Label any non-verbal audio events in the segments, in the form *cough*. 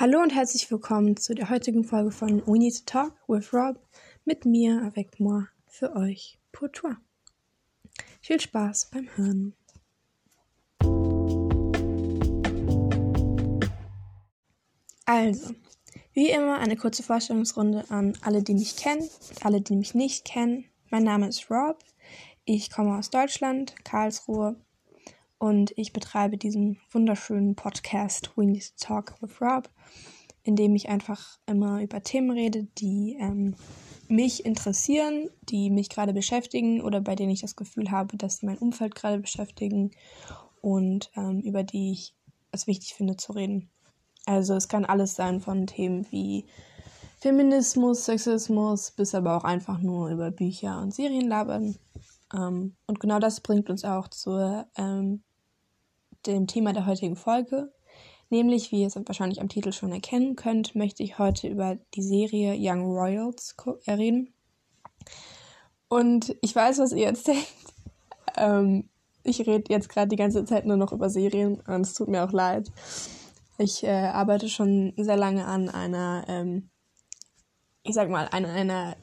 Hallo und herzlich willkommen zu der heutigen Folge von We Need to Talk with Rob mit mir, avec moi, für euch, pour toi. Viel Spaß beim Hören. Also, wie immer eine kurze Vorstellungsrunde an alle, die mich kennen und alle, die mich nicht kennen. Mein Name ist Rob. Ich komme aus Deutschland, Karlsruhe und ich betreibe diesen wunderschönen Podcast We Need to Talk with Rob, in dem ich einfach immer über Themen rede, die ähm, mich interessieren, die mich gerade beschäftigen oder bei denen ich das Gefühl habe, dass sie mein Umfeld gerade beschäftigen und ähm, über die ich es wichtig finde zu reden. Also es kann alles sein von Themen wie Feminismus, Sexismus, bis aber auch einfach nur über Bücher und Serien labern. Ähm, und genau das bringt uns auch zur ähm, dem Thema der heutigen Folge. Nämlich, wie ihr es wahrscheinlich am Titel schon erkennen könnt, möchte ich heute über die Serie Young Royals äh, reden. Und ich weiß, was ihr jetzt *laughs* denkt. Ähm, ich rede jetzt gerade die ganze Zeit nur noch über Serien und es tut mir auch leid. Ich äh, arbeite schon sehr lange an einer, ähm, ich sag mal, an einer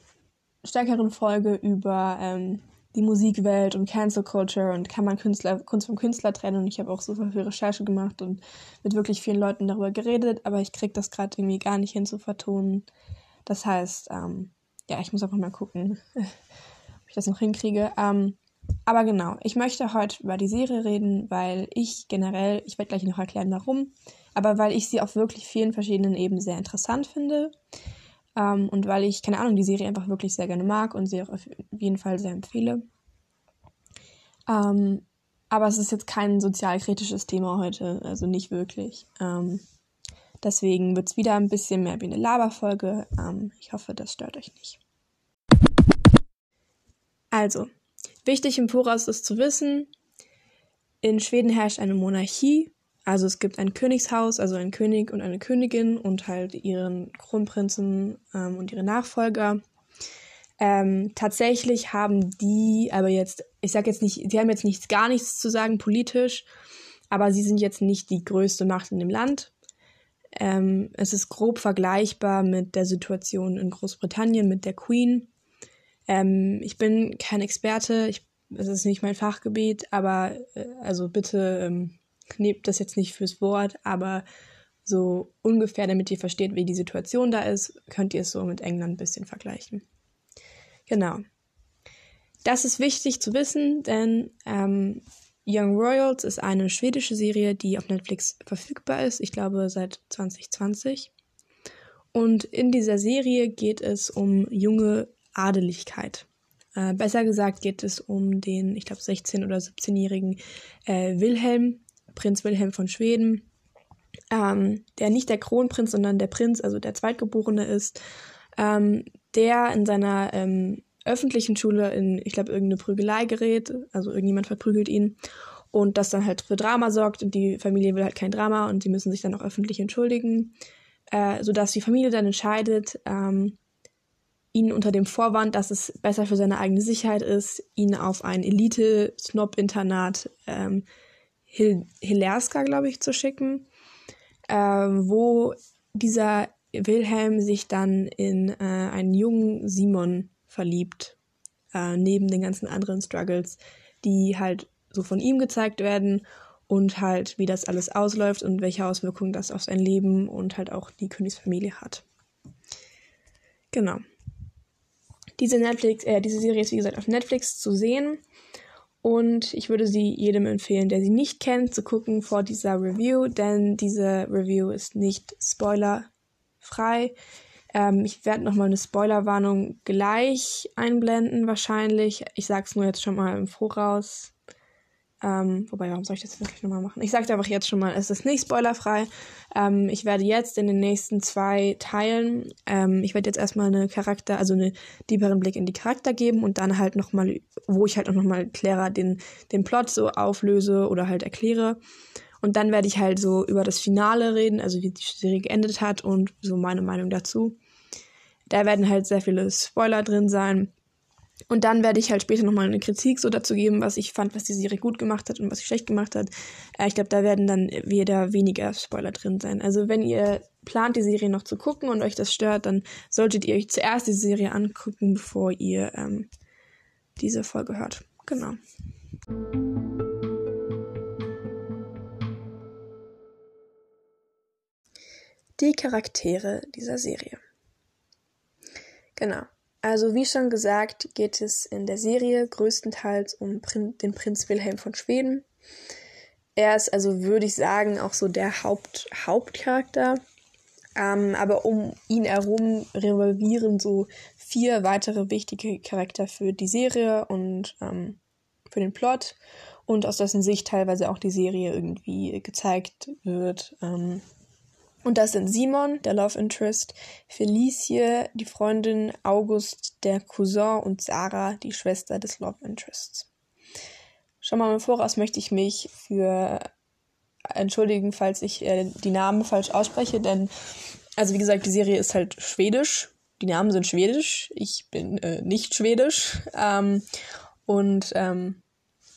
stärkeren Folge über ähm, die Musikwelt und Cancel Culture und kann man Künstler, Kunst vom Künstler trennen. Und ich habe auch super viel Recherche gemacht und mit wirklich vielen Leuten darüber geredet, aber ich kriege das gerade irgendwie gar nicht hin zu vertonen. Das heißt, ähm, ja, ich muss einfach mal gucken, *laughs* ob ich das noch hinkriege. Ähm, aber genau, ich möchte heute über die Serie reden, weil ich generell, ich werde gleich noch erklären, warum, aber weil ich sie auf wirklich vielen verschiedenen Ebenen sehr interessant finde. Ähm, und weil ich, keine Ahnung, die Serie einfach wirklich sehr gerne mag und sie auch auf jeden Fall sehr empfehle. Ähm, aber es ist jetzt kein sozialkritisches Thema heute, also nicht wirklich. Ähm, deswegen wird es wieder ein bisschen mehr wie eine Laberfolge. Ähm, ich hoffe, das stört euch nicht. Also, wichtig im Voraus ist zu wissen, in Schweden herrscht eine Monarchie also es gibt ein Königshaus, also ein König und eine Königin und halt ihren Kronprinzen ähm, und ihre Nachfolger. Ähm, tatsächlich haben die, aber jetzt, ich sag jetzt nicht, die haben jetzt nichts, gar nichts zu sagen politisch, aber sie sind jetzt nicht die größte Macht in dem Land. Ähm, es ist grob vergleichbar mit der Situation in Großbritannien mit der Queen. Ähm, ich bin kein Experte, ich, es ist nicht mein Fachgebiet, aber äh, also bitte ähm, nehmt das jetzt nicht fürs Wort, aber so ungefähr, damit ihr versteht, wie die Situation da ist, könnt ihr es so mit England ein bisschen vergleichen. Genau. Das ist wichtig zu wissen, denn ähm, Young Royals ist eine schwedische Serie, die auf Netflix verfügbar ist, ich glaube seit 2020. Und in dieser Serie geht es um junge Adeligkeit. Äh, besser gesagt geht es um den, ich glaube, 16- oder 17-jährigen äh, Wilhelm, Prinz Wilhelm von Schweden, ähm, der nicht der Kronprinz, sondern der Prinz, also der Zweitgeborene ist, ähm, der in seiner ähm, öffentlichen Schule in, ich glaube, irgendeine Prügelei gerät, also irgendjemand verprügelt ihn und das dann halt für Drama sorgt und die Familie will halt kein Drama und sie müssen sich dann auch öffentlich entschuldigen, äh, sodass die Familie dann entscheidet, ähm, ihn unter dem Vorwand, dass es besser für seine eigene Sicherheit ist, ihn auf ein Elite-Snob-Internat ähm, Hil Hilerska, glaube ich, zu schicken, äh, wo dieser Wilhelm sich dann in äh, einen jungen Simon verliebt, äh, neben den ganzen anderen Struggles, die halt so von ihm gezeigt werden und halt, wie das alles ausläuft und welche Auswirkungen das auf sein Leben und halt auch die Königsfamilie hat. Genau. Diese Netflix, äh, diese Serie ist wie gesagt auf Netflix zu sehen und ich würde sie jedem empfehlen, der sie nicht kennt, zu gucken vor dieser Review, denn diese Review ist nicht spoilerfrei. Ähm, ich werde nochmal eine Spoilerwarnung gleich einblenden, wahrscheinlich. Ich sage es nur jetzt schon mal im Voraus. Ähm, wobei, warum soll ich das jetzt wirklich nochmal machen? Ich sage einfach jetzt schon mal, es ist nicht spoilerfrei. Ähm, ich werde jetzt in den nächsten zwei Teilen, ähm, ich werde jetzt erstmal eine Charakter, also einen tieferen Blick in die Charakter geben und dann halt nochmal, wo ich halt auch nochmal klarer den, den Plot so auflöse oder halt erkläre. Und dann werde ich halt so über das Finale reden, also wie die Serie geendet hat und so meine Meinung dazu. Da werden halt sehr viele Spoiler drin sein. Und dann werde ich halt später nochmal eine Kritik so dazu geben, was ich fand, was die Serie gut gemacht hat und was sie schlecht gemacht hat. Äh, ich glaube, da werden dann wieder weniger Spoiler drin sein. Also wenn ihr plant, die Serie noch zu gucken und euch das stört, dann solltet ihr euch zuerst die Serie angucken, bevor ihr ähm, diese Folge hört. Genau. Die Charaktere dieser Serie. Genau. Also wie schon gesagt, geht es in der Serie größtenteils um Prin den Prinz Wilhelm von Schweden. Er ist also, würde ich sagen, auch so der Haupt Hauptcharakter. Ähm, aber um ihn herum revolvieren so vier weitere wichtige Charakter für die Serie und ähm, für den Plot und aus dessen Sicht teilweise auch die Serie irgendwie gezeigt wird. Ähm, und das sind Simon, der Love Interest, Felicie, die Freundin, August, der Cousin und Sarah, die Schwester des Love Interests. Schon mal im Voraus möchte ich mich für entschuldigen, falls ich äh, die Namen falsch ausspreche, denn, also wie gesagt, die Serie ist halt schwedisch. Die Namen sind schwedisch. Ich bin äh, nicht schwedisch. Ähm, und ähm,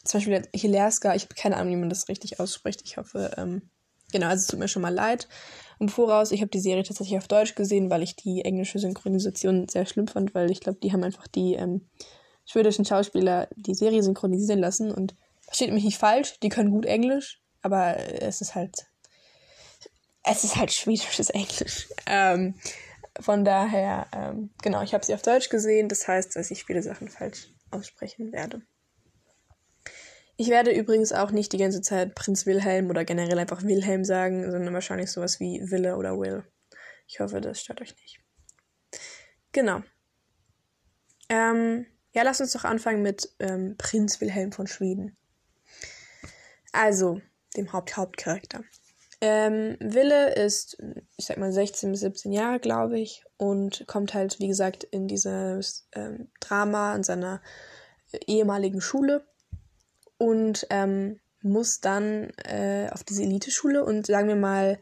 zum Beispiel Hilerska, ich habe keine Ahnung, wie man das richtig ausspricht. Ich hoffe, ähm, genau, also es tut mir schon mal leid im Voraus. Ich habe die Serie tatsächlich auf Deutsch gesehen, weil ich die englische Synchronisation sehr schlimm fand, weil ich glaube, die haben einfach die ähm, schwedischen Schauspieler die Serie synchronisieren lassen und versteht mich nicht falsch, die können gut Englisch, aber es ist halt es ist halt schwedisches Englisch. Ähm, von daher, ähm, genau, ich habe sie auf Deutsch gesehen, das heißt, dass ich viele Sachen falsch aussprechen werde. Ich werde übrigens auch nicht die ganze Zeit Prinz Wilhelm oder generell einfach Wilhelm sagen, sondern wahrscheinlich sowas wie Wille oder Will. Ich hoffe, das stört euch nicht. Genau. Ähm, ja, lasst uns doch anfangen mit ähm, Prinz Wilhelm von Schweden. Also, dem Haupt-Hauptcharakter. Ähm, Wille ist, ich sag mal, 16 bis 17 Jahre, glaube ich, und kommt halt, wie gesagt, in dieses ähm, Drama in seiner ehemaligen Schule und ähm, muss dann äh, auf diese Eliteschule und sagen wir mal,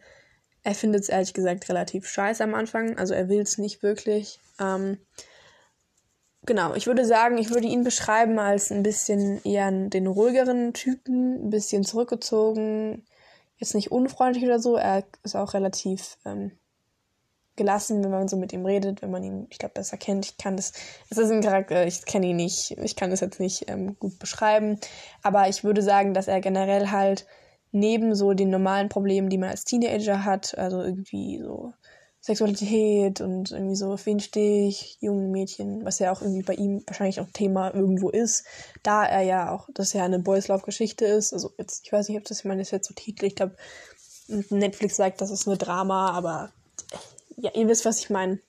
er findet es ehrlich gesagt relativ scheiße am Anfang, also er will es nicht wirklich. Ähm, genau, ich würde sagen, ich würde ihn beschreiben als ein bisschen eher den ruhigeren Typen, ein bisschen zurückgezogen, jetzt nicht unfreundlich oder so, er ist auch relativ ähm, gelassen, wenn man so mit ihm redet, wenn man ihn, ich glaube, besser kennt. Ich kann das, es ist ein Charakter, ich kenne ihn nicht, ich kann das jetzt nicht ähm, gut beschreiben, aber ich würde sagen, dass er generell halt neben so den normalen Problemen, die man als Teenager hat, also irgendwie so Sexualität und irgendwie so, auf wen stehe ich, junge Mädchen, was ja auch irgendwie bei ihm wahrscheinlich auch Thema irgendwo ist, da er ja auch, dass er eine Boys Love Geschichte ist, also jetzt, ich weiß nicht, ob das, ich das jetzt so Titel, ich glaube, Netflix sagt, das ist eine Drama, aber ja, ihr wisst, was ich meine.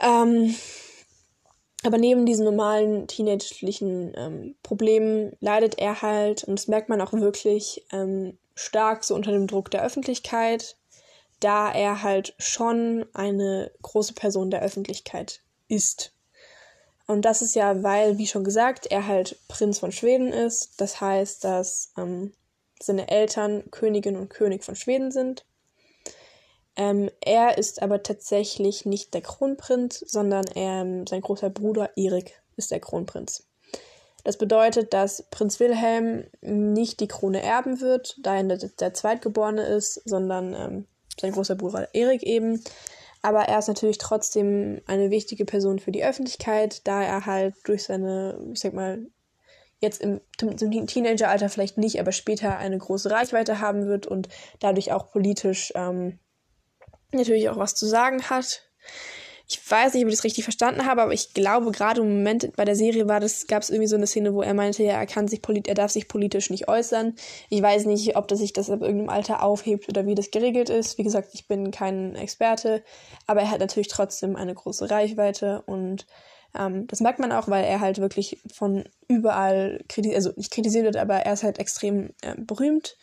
Ähm, aber neben diesen normalen teenagerlichen ähm, Problemen leidet er halt, und das merkt man auch wirklich, ähm, stark so unter dem Druck der Öffentlichkeit, da er halt schon eine große Person der Öffentlichkeit ist. Und das ist ja, weil, wie schon gesagt, er halt Prinz von Schweden ist. Das heißt, dass ähm, seine Eltern Königin und König von Schweden sind. Ähm, er ist aber tatsächlich nicht der Kronprinz, sondern er, ähm, sein großer Bruder Erik ist der Kronprinz. Das bedeutet, dass Prinz Wilhelm nicht die Krone erben wird, da er der, der Zweitgeborene ist, sondern ähm, sein großer Bruder Erik eben. Aber er ist natürlich trotzdem eine wichtige Person für die Öffentlichkeit, da er halt durch seine, ich sag mal, jetzt im, im Teenageralter vielleicht nicht, aber später eine große Reichweite haben wird und dadurch auch politisch ähm, natürlich auch was zu sagen hat. Ich weiß nicht, ob ich das richtig verstanden habe, aber ich glaube, gerade im Moment bei der Serie war das, gab es irgendwie so eine Szene, wo er meinte, ja, er kann sich er darf sich politisch nicht äußern. Ich weiß nicht, ob das sich das ab irgendeinem Alter aufhebt oder wie das geregelt ist. Wie gesagt, ich bin kein Experte, aber er hat natürlich trotzdem eine große Reichweite und ähm, das merkt man auch, weil er halt wirklich von überall kritisiert, also nicht kritisiert wird, aber er ist halt extrem äh, berühmt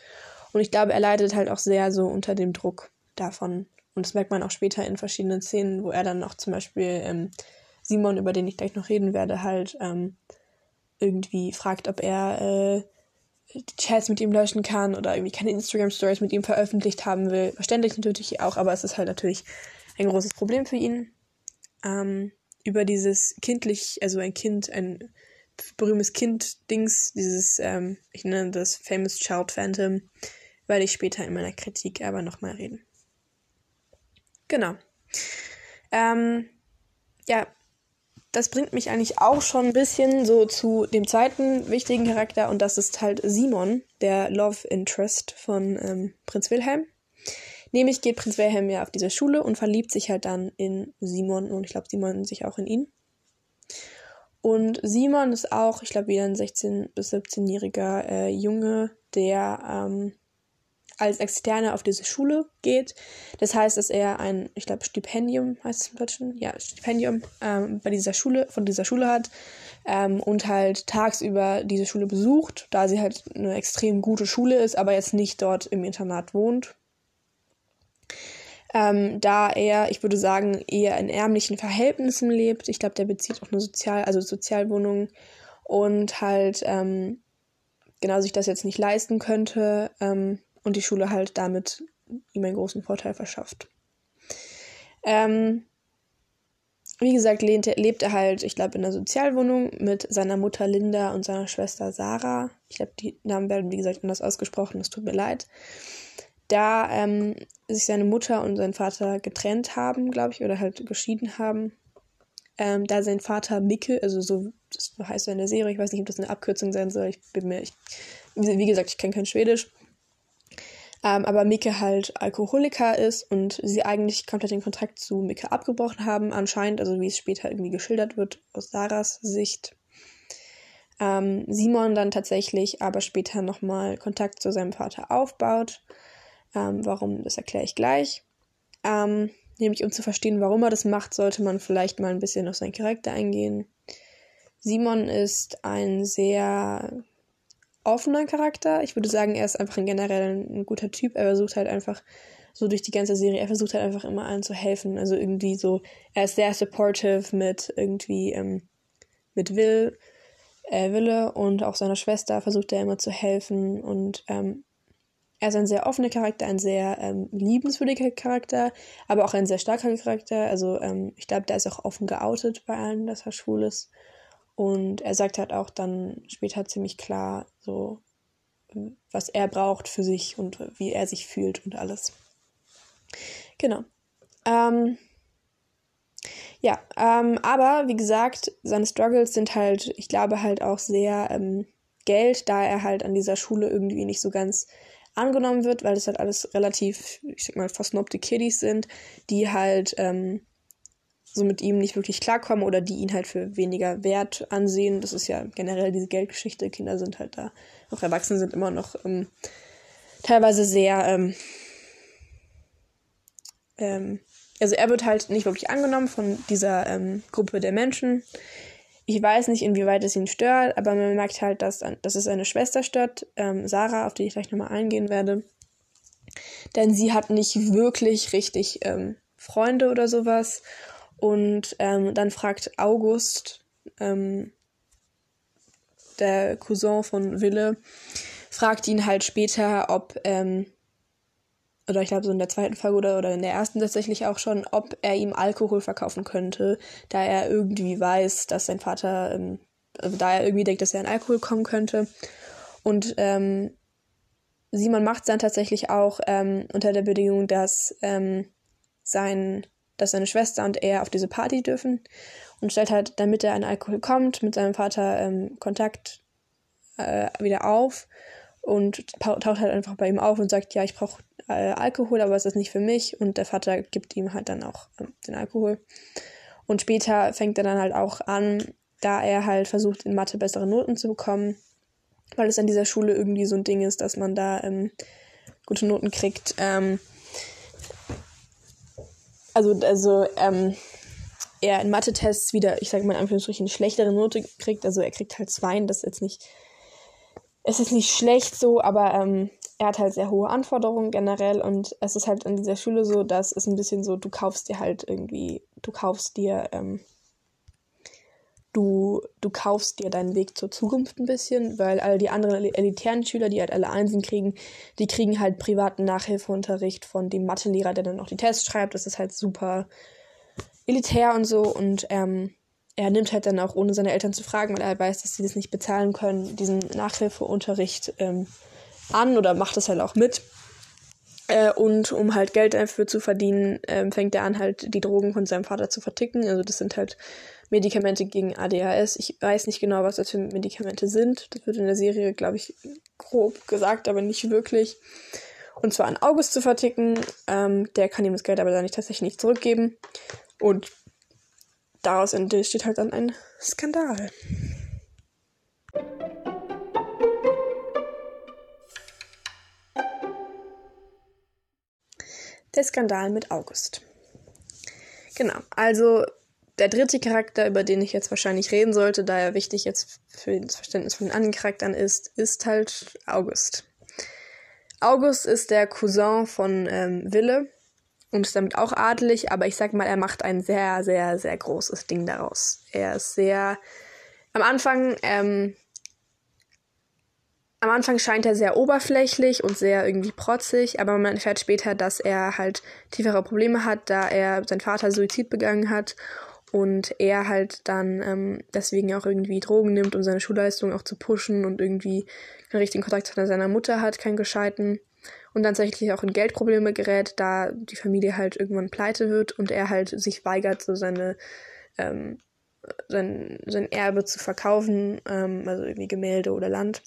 und ich glaube, er leidet halt auch sehr so unter dem Druck davon, und das merkt man auch später in verschiedenen Szenen, wo er dann auch zum Beispiel ähm, Simon, über den ich gleich noch reden werde, halt ähm, irgendwie fragt, ob er äh, die Chats mit ihm löschen kann oder irgendwie keine Instagram-Stories mit ihm veröffentlicht haben will. Verständlich natürlich auch, aber es ist halt natürlich ein großes Problem für ihn. Ähm, über dieses kindlich, also ein Kind, ein berühmtes Kind-Dings, dieses, ähm, ich nenne das Famous Child Phantom, werde ich später in meiner Kritik aber nochmal reden. Genau. Ähm, ja, das bringt mich eigentlich auch schon ein bisschen so zu dem zweiten wichtigen Charakter und das ist halt Simon, der Love Interest von ähm, Prinz Wilhelm. Nämlich geht Prinz Wilhelm ja auf diese Schule und verliebt sich halt dann in Simon und ich glaube Simon sich auch in ihn. Und Simon ist auch, ich glaube, wieder ein 16- bis 17-jähriger äh, Junge, der ähm, als Externer auf diese Schule geht. Das heißt, dass er ein, ich glaube, Stipendium heißt es im Deutschen, ja, Stipendium ähm, bei dieser Schule, von dieser Schule hat ähm, und halt tagsüber diese Schule besucht, da sie halt eine extrem gute Schule ist, aber jetzt nicht dort im Internat wohnt. Ähm, da er, ich würde sagen, eher in ärmlichen Verhältnissen lebt. Ich glaube, der bezieht auch eine Sozial-, also Sozialwohnung und halt ähm, genau sich das jetzt nicht leisten könnte, ähm, und die Schule halt damit ihm einen großen Vorteil verschafft. Ähm, wie gesagt, lehnte, lebt er halt, ich glaube, in einer Sozialwohnung mit seiner Mutter Linda und seiner Schwester Sarah. Ich glaube, die Namen werden, wie gesagt, anders ausgesprochen, es tut mir leid. Da ähm, sich seine Mutter und sein Vater getrennt haben, glaube ich, oder halt geschieden haben. Ähm, da sein Vater Micke, also so, das heißt er in der Serie, ich weiß nicht, ob das eine Abkürzung sein soll, ich bin mir, ich, wie gesagt, ich kenne kein Schwedisch, ähm, aber Mika halt Alkoholiker ist und sie eigentlich komplett den Kontakt zu Mika abgebrochen haben, anscheinend, also wie es später irgendwie geschildert wird aus Sarahs Sicht. Ähm, Simon dann tatsächlich aber später nochmal Kontakt zu seinem Vater aufbaut. Ähm, warum, das erkläre ich gleich. Ähm, nämlich um zu verstehen, warum er das macht, sollte man vielleicht mal ein bisschen auf seinen Charakter eingehen. Simon ist ein sehr offener Charakter. Ich würde sagen, er ist einfach ein generell ein, guter Typ. Er versucht halt einfach so durch die ganze Serie, er versucht halt einfach immer allen zu helfen. Also irgendwie so, er ist sehr supportive mit irgendwie, ähm, mit Will, äh, Wille und auch seiner Schwester versucht er immer zu helfen und ähm, er ist ein sehr offener Charakter, ein sehr ähm, liebenswürdiger Charakter, aber auch ein sehr starker Charakter. Also ähm, ich glaube, der ist auch offen geoutet bei allen, dass er schwul ist. Und er sagt halt auch dann später ziemlich klar, so, was er braucht für sich und wie er sich fühlt und alles. Genau. Ähm, ja, ähm, aber wie gesagt, seine Struggles sind halt, ich glaube, halt auch sehr ähm, Geld, da er halt an dieser Schule irgendwie nicht so ganz angenommen wird, weil das halt alles relativ, ich sag mal, versnobte Kiddies sind, die halt ähm, so mit ihm nicht wirklich klarkommen oder die ihn halt für weniger wert ansehen. Das ist ja generell diese Geldgeschichte. Kinder sind halt da, auch Erwachsene sind immer noch ähm, teilweise sehr, ähm, ähm, also er wird halt nicht wirklich angenommen von dieser ähm, Gruppe der Menschen. Ich weiß nicht, inwieweit es ihn stört, aber man merkt halt, dass, dass es seine Schwester stört, ähm, Sarah, auf die ich gleich nochmal eingehen werde. Denn sie hat nicht wirklich richtig ähm, Freunde oder sowas. Und ähm, dann fragt August, ähm, der Cousin von Wille, fragt ihn halt später, ob, ähm, oder ich glaube so in der zweiten Folge oder, oder in der ersten tatsächlich auch schon, ob er ihm Alkohol verkaufen könnte, da er irgendwie weiß, dass sein Vater, ähm, also da er irgendwie denkt, dass er an Alkohol kommen könnte. Und ähm, Simon macht es dann tatsächlich auch ähm, unter der Bedingung, dass ähm, sein dass seine Schwester und er auf diese Party dürfen und stellt halt, damit er an Alkohol kommt, mit seinem Vater ähm, Kontakt äh, wieder auf und taucht halt einfach bei ihm auf und sagt, ja, ich brauche äh, Alkohol, aber es ist nicht für mich und der Vater gibt ihm halt dann auch äh, den Alkohol. Und später fängt er dann halt auch an, da er halt versucht, in Mathe bessere Noten zu bekommen, weil es an dieser Schule irgendwie so ein Ding ist, dass man da ähm, gute Noten kriegt, ähm, also, also ähm, er in Mathe-Tests wieder, ich sage mal in Anführungsstrichen, eine schlechtere Note kriegt. Also er kriegt halt zwei, das ist jetzt nicht, es ist nicht schlecht so, aber ähm, er hat halt sehr hohe Anforderungen generell und es ist halt an dieser Schule so, dass es ein bisschen so, du kaufst dir halt irgendwie, du kaufst dir ähm, du, du kaufst dir deinen Weg zur Zukunft ein bisschen, weil all die anderen elitären Schüler, die halt alle Einsen kriegen, die kriegen halt privaten Nachhilfeunterricht von dem Mathelehrer, der dann auch die Tests schreibt. Das ist halt super elitär und so. Und ähm, er nimmt halt dann auch, ohne seine Eltern zu fragen, weil er halt weiß, dass sie das nicht bezahlen können, diesen Nachhilfeunterricht ähm, an oder macht das halt auch mit. Äh, und um halt Geld dafür zu verdienen, äh, fängt er an, halt die Drogen von seinem Vater zu verticken. Also das sind halt Medikamente gegen ADHS. Ich weiß nicht genau, was das für Medikamente sind. Das wird in der Serie, glaube ich, grob gesagt, aber nicht wirklich. Und zwar an August zu verticken. Ähm, der kann ihm das Geld aber dann nicht tatsächlich nicht zurückgeben. Und daraus entsteht halt dann ein Skandal. Der Skandal mit August. Genau, also der dritte Charakter, über den ich jetzt wahrscheinlich reden sollte, da er wichtig jetzt für das Verständnis von den anderen Charakteren ist, ist halt August. August ist der Cousin von ähm, Wille und ist damit auch adelig, aber ich sag mal, er macht ein sehr, sehr, sehr großes Ding daraus. Er ist sehr. Am Anfang, ähm, am Anfang scheint er sehr oberflächlich und sehr irgendwie protzig, aber man erfährt später, dass er halt tiefere Probleme hat, da er sein Vater Suizid begangen hat und er halt dann ähm, deswegen auch irgendwie Drogen nimmt, um seine Schulleistung auch zu pushen und irgendwie keinen richtigen Kontakt zu seiner Mutter hat, keinen gescheiten. Und dann tatsächlich auch in Geldprobleme gerät, da die Familie halt irgendwann pleite wird und er halt sich weigert, so seine ähm, sein, sein Erbe zu verkaufen, ähm, also irgendwie Gemälde oder Land.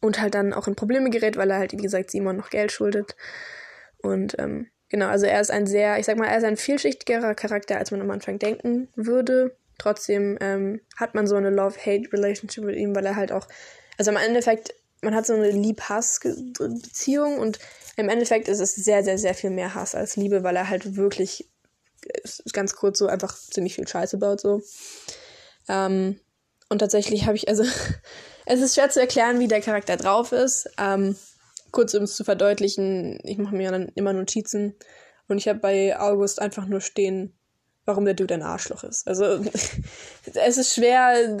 Und halt dann auch in Probleme gerät, weil er halt, wie gesagt, Simon noch Geld schuldet. Und ähm, Genau, also er ist ein sehr, ich sag mal, er ist ein vielschichtigerer Charakter, als man am Anfang denken würde. Trotzdem ähm, hat man so eine Love-Hate-Relationship mit ihm, weil er halt auch, also im Endeffekt, man hat so eine Lieb-Hass-Beziehung und im Endeffekt ist es sehr, sehr, sehr viel mehr Hass als Liebe, weil er halt wirklich, ganz kurz so, einfach ziemlich viel Scheiße baut, so. Ähm, und tatsächlich habe ich, also, *laughs* es ist schwer zu erklären, wie der Charakter drauf ist. Ähm, kurz um es zu verdeutlichen, ich mache mir dann immer Notizen und ich habe bei August einfach nur stehen, warum der Dude ein Arschloch ist. Also *laughs* es ist schwer,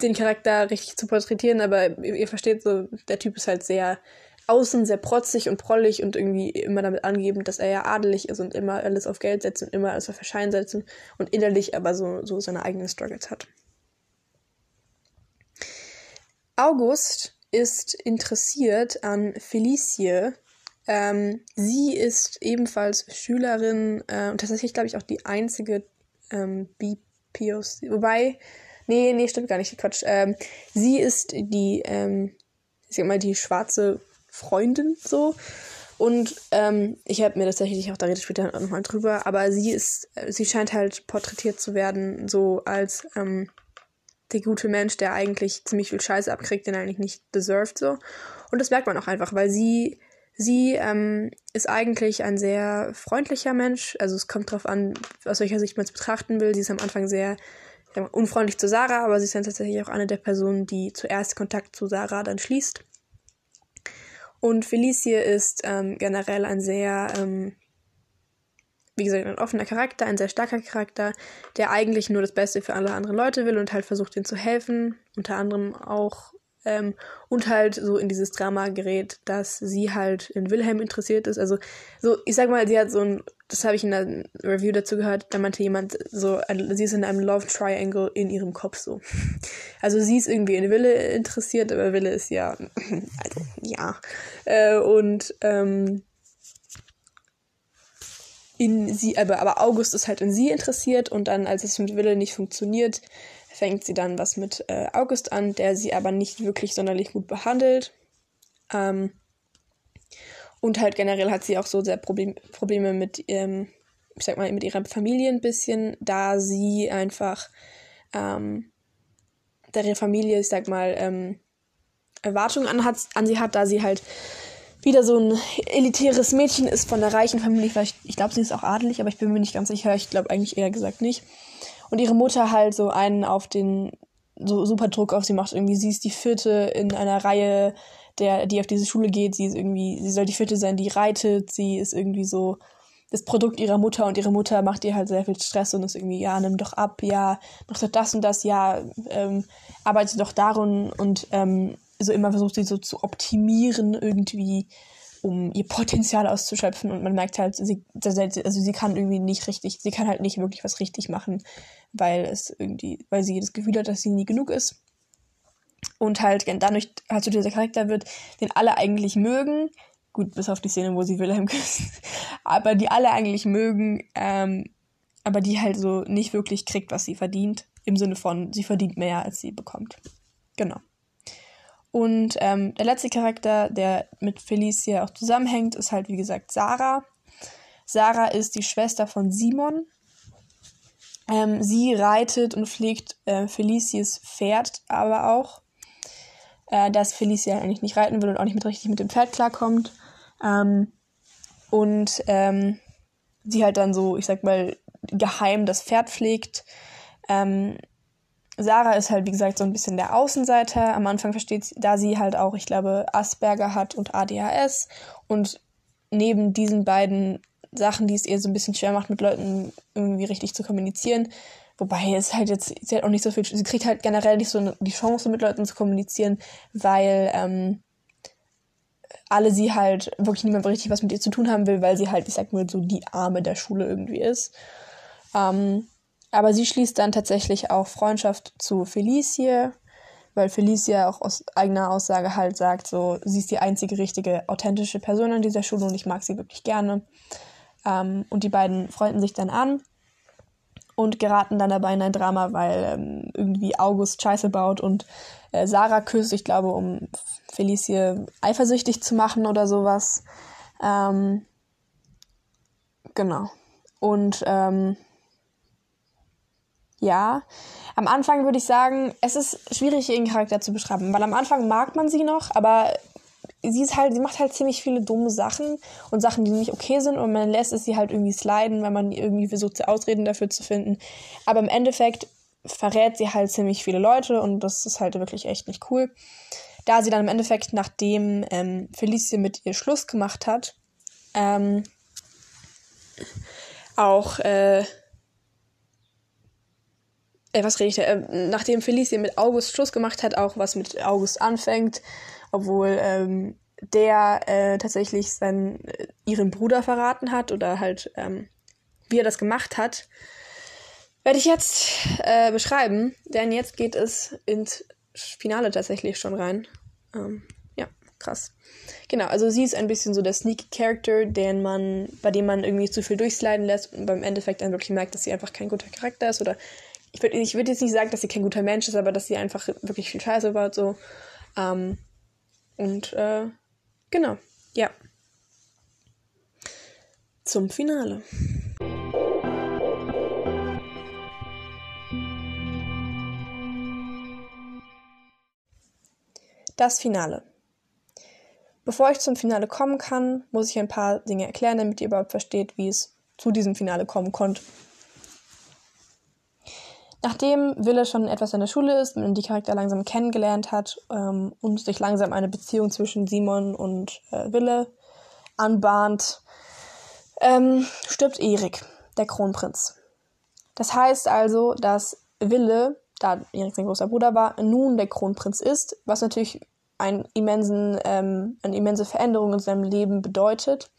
den Charakter richtig zu porträtieren, aber ihr, versteht so, der Typ ist halt sehr außen sehr protzig und prollig und irgendwie immer damit angeben, dass er ja adelig ist und immer alles auf Geld setzt und immer alles auf Erscheinen setzt und innerlich aber so, so seine eigenen Struggles hat. August ist interessiert an Felicie. Ähm, sie ist ebenfalls Schülerin äh, und tatsächlich, glaube ich, auch die einzige ähm, BPOC. Wobei, nee, nee, stimmt gar nicht, Quatsch. Ähm, sie ist die, ähm, ich sag mal, die schwarze Freundin so. Und ähm, ich habe mir tatsächlich auch, da redet später nochmal drüber, aber sie ist, sie scheint halt porträtiert zu werden, so als ähm, der gute Mensch, der eigentlich ziemlich viel Scheiße abkriegt, den er eigentlich nicht deserved so. Und das merkt man auch einfach, weil sie, sie ähm, ist eigentlich ein sehr freundlicher Mensch. Also es kommt drauf an, aus welcher Sicht man es betrachten will. Sie ist am Anfang sehr mal, unfreundlich zu Sarah, aber sie ist dann tatsächlich auch eine der Personen, die zuerst Kontakt zu Sarah dann schließt. Und Felicie ist ähm, generell ein sehr ähm, wie gesagt, ein offener Charakter, ein sehr starker Charakter, der eigentlich nur das Beste für alle anderen Leute will und halt versucht, ihnen zu helfen. Unter anderem auch ähm, und halt so in dieses Drama gerät, dass sie halt in Wilhelm interessiert ist. Also so, ich sag mal, sie hat so ein, das habe ich in einer Review dazu gehört, da meinte jemand so, sie ist in einem Love Triangle in ihrem Kopf so. *laughs* Also sie ist irgendwie in Wille interessiert, aber Wille ist ja, *laughs* also ja. Äh, und ähm, in sie, aber, aber August ist halt in sie interessiert und dann, als es mit Wille nicht funktioniert, fängt sie dann was mit äh, August an, der sie aber nicht wirklich sonderlich gut behandelt. Ähm, und halt generell hat sie auch so sehr Problem, Probleme mit, ähm, ich sag mal, mit ihrer Familie ein bisschen, da sie einfach, ähm, da ihre Familie, ich sag mal, ähm, Erwartungen an, hat, an sie hat, da sie halt wieder so ein elitäres Mädchen ist von der reichen Familie. Ich, ich glaube, sie ist auch adelig, aber ich bin mir nicht ganz sicher. Ich glaube eigentlich eher gesagt nicht. Und ihre Mutter halt so einen auf den, so super Druck auf sie macht. Irgendwie, sie ist die vierte in einer Reihe, der, die auf diese Schule geht. Sie ist irgendwie, sie soll die vierte sein, die reitet. Sie ist irgendwie so das Produkt ihrer Mutter und ihre Mutter macht ihr halt sehr viel Stress und ist irgendwie, ja, nimm doch ab, ja, mach doch das und das, ja, ähm, arbeite doch darum und ähm, so immer versucht, sie so zu optimieren irgendwie, um ihr Potenzial auszuschöpfen. Und man merkt halt, sie, also sie kann irgendwie nicht richtig, sie kann halt nicht wirklich was richtig machen, weil es irgendwie, weil sie das Gefühl hat, dass sie nie genug ist. Und halt dadurch halt so dieser Charakter wird, den alle eigentlich mögen, Gut, bis auf die Szene, wo sie Wilhelm *laughs* küssen. Aber die alle eigentlich mögen, ähm, aber die halt so nicht wirklich kriegt, was sie verdient. Im Sinne von, sie verdient mehr, als sie bekommt. Genau. Und ähm, der letzte Charakter, der mit Felicia auch zusammenhängt, ist halt, wie gesagt, Sarah. Sarah ist die Schwester von Simon. Ähm, sie reitet und pflegt äh, Felicias Pferd aber auch. Äh, dass Felicia eigentlich nicht reiten will und auch nicht mit richtig mit dem Pferd klarkommt. Ähm, und ähm, sie halt dann so, ich sag mal, geheim das Pferd pflegt. Ähm, Sarah ist halt, wie gesagt, so ein bisschen der Außenseiter. Am Anfang versteht sie, da sie halt auch, ich glaube, Asperger hat und ADHS. Und neben diesen beiden Sachen, die es ihr so ein bisschen schwer macht, mit Leuten irgendwie richtig zu kommunizieren. Wobei es halt jetzt, sie hat auch nicht so viel, sie kriegt halt generell nicht so die Chance, mit Leuten zu kommunizieren, weil ähm, alle sie halt wirklich niemand richtig was mit ihr zu tun haben will, weil sie halt, ich sag mal, so die Arme der Schule irgendwie ist. Ähm, aber sie schließt dann tatsächlich auch Freundschaft zu Felicie, weil Felicia auch aus eigener Aussage halt sagt, so, sie ist die einzige richtige, authentische Person an dieser Schule und ich mag sie wirklich gerne. Ähm, und die beiden freunden sich dann an und geraten dann dabei in ein Drama, weil ähm, irgendwie August Scheiße baut und äh, Sarah küsst, ich glaube, um Felicie eifersüchtig zu machen oder sowas. Ähm, genau. Und ähm, ja, am Anfang würde ich sagen, es ist schwierig, ihren Charakter zu beschreiben, weil am Anfang mag man sie noch, aber sie ist halt, sie macht halt ziemlich viele dumme Sachen und Sachen, die nicht okay sind und man lässt es sie halt irgendwie sliden, weil man irgendwie versucht, Ausreden dafür zu finden. Aber im Endeffekt verrät sie halt ziemlich viele Leute und das ist halt wirklich echt nicht cool. Da sie dann im Endeffekt, nachdem ähm, Felicie mit ihr Schluss gemacht hat, ähm, auch äh, äh, was rede ich da? Äh, nachdem Felicia mit August Schluss gemacht hat, auch was mit August anfängt, obwohl ähm, der äh, tatsächlich seinen, äh, ihren Bruder verraten hat oder halt, ähm, wie er das gemacht hat, werde ich jetzt äh, beschreiben, denn jetzt geht es ins Finale tatsächlich schon rein. Ähm, ja, krass. Genau, also sie ist ein bisschen so der sneaky Character, den man, bei dem man irgendwie zu viel durchsliden lässt und beim Endeffekt dann wirklich merkt, dass sie einfach kein guter Charakter ist oder ich würde ich würd jetzt nicht sagen, dass sie kein guter Mensch ist, aber dass sie einfach wirklich viel Scheiße baut, so. Ähm, und, äh, genau, ja. Zum Finale. Das Finale. Bevor ich zum Finale kommen kann, muss ich ein paar Dinge erklären, damit ihr überhaupt versteht, wie es zu diesem Finale kommen konnte Nachdem Wille schon etwas in der Schule ist und die Charakter langsam kennengelernt hat ähm, und sich langsam eine Beziehung zwischen Simon und äh, Wille anbahnt, ähm, stirbt Erik, der Kronprinz. Das heißt also, dass Wille, da Erik sein großer Bruder war, nun der Kronprinz ist, was natürlich einen immensen, ähm, eine immense Veränderung in seinem Leben bedeutet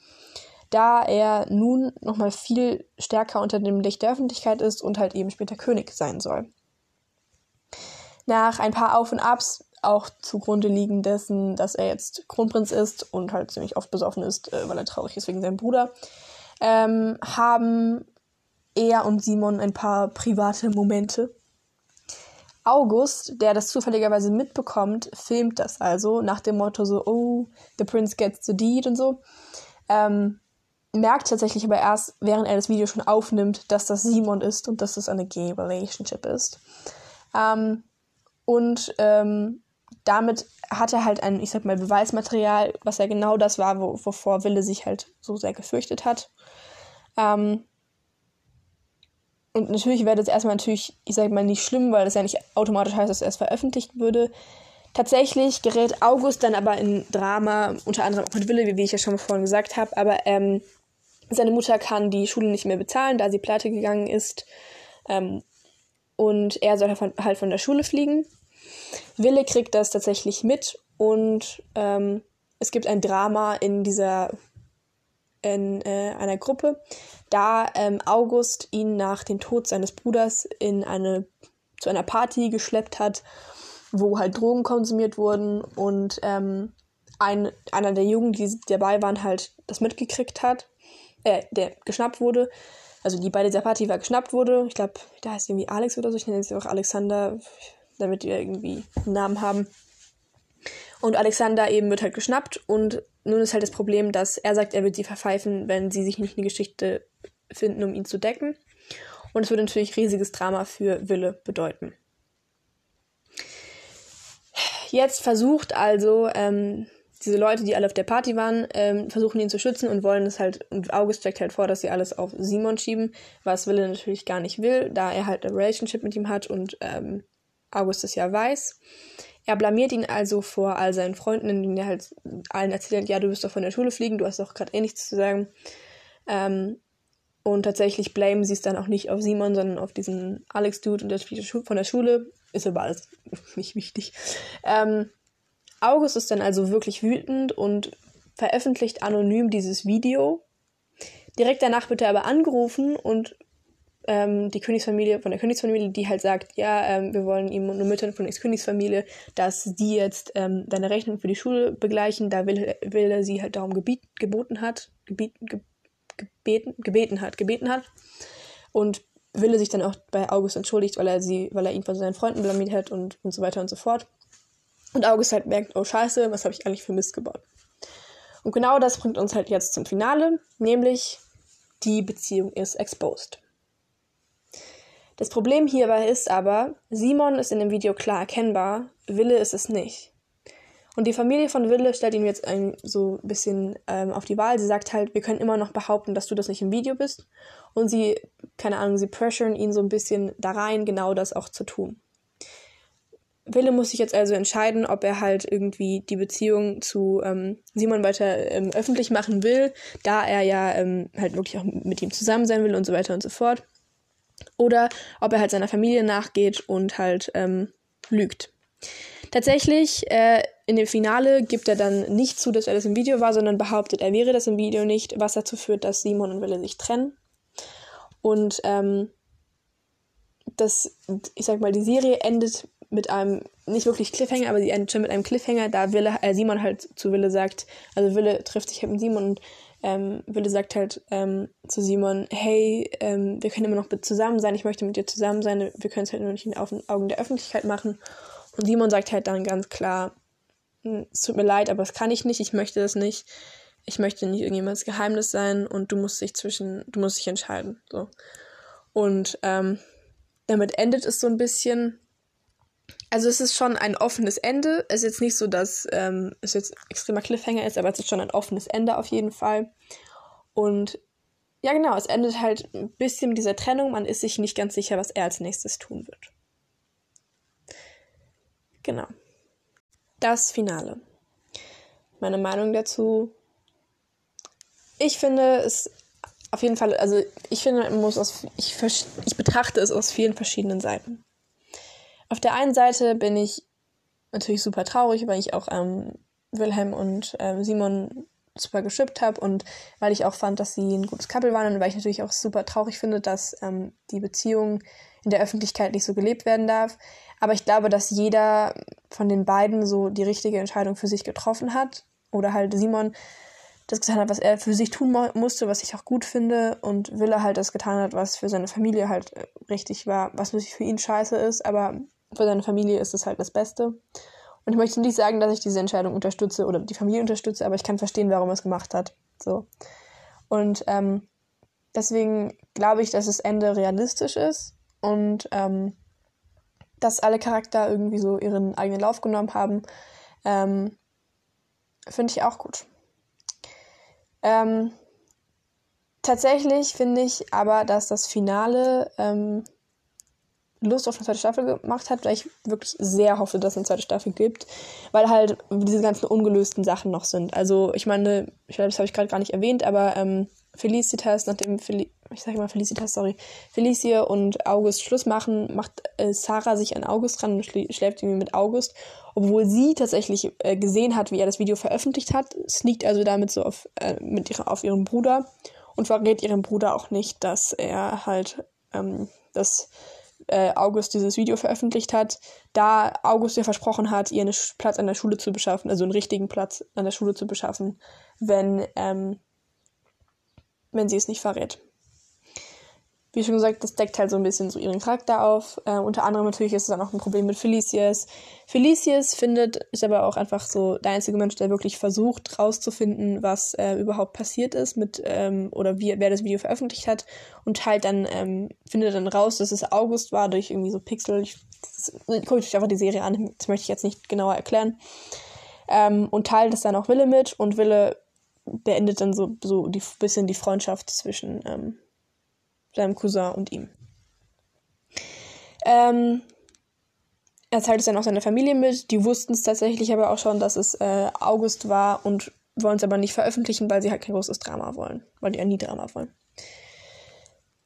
da er nun nochmal viel stärker unter dem Licht der Öffentlichkeit ist und halt eben später König sein soll. Nach ein paar Auf und Abs, auch zugrunde liegen dessen, dass er jetzt Kronprinz ist und halt ziemlich oft besoffen ist, äh, weil er traurig ist wegen seinem Bruder, ähm, haben er und Simon ein paar private Momente. August, der das zufälligerweise mitbekommt, filmt das also nach dem Motto so, oh, the prince gets the deed und so. Ähm, merkt tatsächlich aber erst, während er das Video schon aufnimmt, dass das Simon ist und dass das eine Gay Relationship ist. Ähm, und ähm, damit hat er halt ein, ich sag mal, Beweismaterial, was ja genau das war, wo, wovor Wille sich halt so sehr gefürchtet hat. Ähm, und natürlich wäre das erstmal natürlich, ich sag mal, nicht schlimm, weil das ja nicht automatisch heißt, dass er es veröffentlicht würde. Tatsächlich gerät August dann aber in Drama, unter anderem auch mit Wille, wie ich ja schon vorhin gesagt habe, aber ähm, seine Mutter kann die Schule nicht mehr bezahlen, da sie pleite gegangen ist. Ähm, und er soll halt von der Schule fliegen. Wille kriegt das tatsächlich mit und ähm, es gibt ein Drama in dieser in äh, einer Gruppe, da ähm, August ihn nach dem Tod seines Bruders in eine zu einer Party geschleppt hat, wo halt Drogen konsumiert wurden und ähm, ein, einer der Jungen, die dabei waren, halt das mitgekriegt hat, äh, der geschnappt wurde. Also die bei dieser Party war geschnappt wurde. Ich glaube, da heißt irgendwie Alex oder so. Ich nenne sie auch Alexander, damit wir irgendwie einen Namen haben. Und Alexander eben wird halt geschnappt und nun ist halt das Problem, dass er sagt, er wird sie verpfeifen, wenn sie sich nicht eine Geschichte finden, um ihn zu decken. Und es würde natürlich riesiges Drama für Wille bedeuten. Jetzt versucht also ähm, diese Leute, die alle auf der Party waren, ähm, versuchen ihn zu schützen und wollen es halt, und August steckt halt vor, dass sie alles auf Simon schieben, was Wille natürlich gar nicht will, da er halt eine Relationship mit ihm hat und ähm, August es ja weiß. Er blamiert ihn also vor all seinen Freunden, indem er halt allen erzählt, ja, du wirst doch von der Schule fliegen, du hast doch gerade eh nichts zu sagen. Ähm, und tatsächlich blamen sie es dann auch nicht auf Simon, sondern auf diesen Alex-Dude und der von der Schule. Ist aber alles *laughs* nicht wichtig. Ähm, August ist dann also wirklich wütend und veröffentlicht anonym dieses Video. Direkt danach wird er aber angerufen und ähm, die Königsfamilie, von der Königsfamilie, die halt sagt, ja, ähm, wir wollen ihm und Müttern von der Königsfamilie, dass die jetzt ähm, deine Rechnung für die Schule begleichen, da will, will er sie halt darum gebiet, geboten hat, gebiet, ge, gebeten, gebeten hat, gebeten hat. Und Wille sich dann auch bei August entschuldigt, weil er sie, weil er ihn von seinen Freunden blamiert hat und, und so weiter und so fort. Und August halt merkt, oh scheiße, was habe ich eigentlich für Mist gebaut. Und genau das bringt uns halt jetzt zum Finale, nämlich die Beziehung ist exposed. Das Problem hierbei ist aber, Simon ist in dem Video klar erkennbar, Wille ist es nicht. Und die Familie von Wille stellt ihm jetzt ein, so ein bisschen ähm, auf die Wahl. Sie sagt halt, wir können immer noch behaupten, dass du das nicht im Video bist. Und sie, keine Ahnung, sie pressuren ihn so ein bisschen da rein, genau das auch zu tun. Wille muss sich jetzt also entscheiden, ob er halt irgendwie die Beziehung zu ähm, Simon weiter ähm, öffentlich machen will, da er ja ähm, halt wirklich auch mit ihm zusammen sein will und so weiter und so fort. Oder ob er halt seiner Familie nachgeht und halt ähm, lügt. Tatsächlich, äh, in dem Finale gibt er dann nicht zu, dass er das im Video war, sondern behauptet, er wäre das im Video nicht, was dazu führt, dass Simon und Wille sich trennen. Und ähm, das, ich sag mal, die Serie endet mit einem, nicht wirklich Cliffhanger, aber sie endet schon mit einem Cliffhanger, da Wille, äh, Simon halt zu Wille sagt, also Wille trifft sich halt mit Simon und ähm, Wille sagt halt ähm, zu Simon, hey, ähm, wir können immer noch zusammen sein, ich möchte mit dir zusammen sein, wir können es halt nur nicht in den Augen der Öffentlichkeit machen. Und Simon sagt halt dann ganz klar, hm, es tut mir leid, aber das kann ich nicht, ich möchte das nicht. Ich möchte nicht irgendjemands Geheimnis sein und du musst dich zwischen, du musst dich entscheiden. So. Und ähm, damit endet es so ein bisschen. Also es ist schon ein offenes Ende. Es ist jetzt nicht so, dass ähm, es jetzt extremer Cliffhanger ist, aber es ist schon ein offenes Ende auf jeden Fall. Und ja, genau, es endet halt ein bisschen mit dieser Trennung. Man ist sich nicht ganz sicher, was er als nächstes tun wird. Genau. Das Finale. Meine Meinung dazu. Ich finde es auf jeden Fall, also ich finde, man muss aus, ich, ich betrachte es aus vielen verschiedenen Seiten. Auf der einen Seite bin ich natürlich super traurig, weil ich auch ähm, Wilhelm und ähm, Simon super geschippt habe und weil ich auch fand, dass sie ein gutes Couple waren und weil ich natürlich auch super traurig finde, dass ähm, die Beziehung in der Öffentlichkeit nicht so gelebt werden darf. Aber ich glaube, dass jeder von den beiden so die richtige Entscheidung für sich getroffen hat. Oder halt Simon das getan hat, was er für sich tun musste, was ich auch gut finde. Und Wille halt das getan hat, was für seine Familie halt äh, richtig war, was natürlich für ihn scheiße ist, aber für seine Familie ist es halt das Beste. Und ich möchte nicht sagen, dass ich diese Entscheidung unterstütze oder die Familie unterstütze, aber ich kann verstehen, warum er es gemacht hat. So. Und ähm, deswegen glaube ich, dass das Ende realistisch ist und ähm, dass alle Charakter irgendwie so ihren eigenen Lauf genommen haben, ähm, finde ich auch gut. Ähm, tatsächlich finde ich aber, dass das Finale ähm, Lust auf eine zweite Staffel gemacht hat, weil ich wirklich sehr hoffe, dass es eine zweite Staffel gibt, weil halt diese ganzen ungelösten Sachen noch sind. Also ich meine, ich glaube, das habe ich gerade gar nicht erwähnt, aber ähm, Felicitas, nachdem Fel ich sage mal Felicitas, sorry, Felicia und August Schluss machen, macht äh, Sarah sich an August ran und schläft irgendwie mit August, obwohl sie tatsächlich äh, gesehen hat, wie er das Video veröffentlicht hat, sneakt also damit so auf, äh, mit ihrer, auf ihren Bruder und verrät ihrem Bruder auch nicht, dass er halt ähm, das äh, August dieses Video veröffentlicht hat, da August ihr versprochen hat, ihr einen Platz an der Schule zu beschaffen, also einen richtigen Platz an der Schule zu beschaffen, wenn, ähm, wenn sie es nicht verrät wie schon gesagt, das deckt halt so ein bisschen so ihren Charakter auf. Äh, unter anderem natürlich ist es dann auch ein Problem mit Felicius. Felicius findet, ist aber auch einfach so der einzige Mensch, der wirklich versucht rauszufinden, was äh, überhaupt passiert ist mit ähm, oder wie, wer das Video veröffentlicht hat und halt dann ähm, findet dann raus, dass es August war durch irgendwie so Pixel. Ich, guckt euch einfach die Serie an, das möchte ich jetzt nicht genauer erklären. Ähm, und teilt es dann auch Wille mit und Wille beendet dann so, so die bisschen die Freundschaft zwischen ähm, seinem Cousin und ihm. Ähm, er teilt es dann auch seiner Familie mit. Die wussten es tatsächlich aber auch schon, dass es äh, August war und wollen es aber nicht veröffentlichen, weil sie halt kein großes Drama wollen. Weil die ja nie Drama wollen.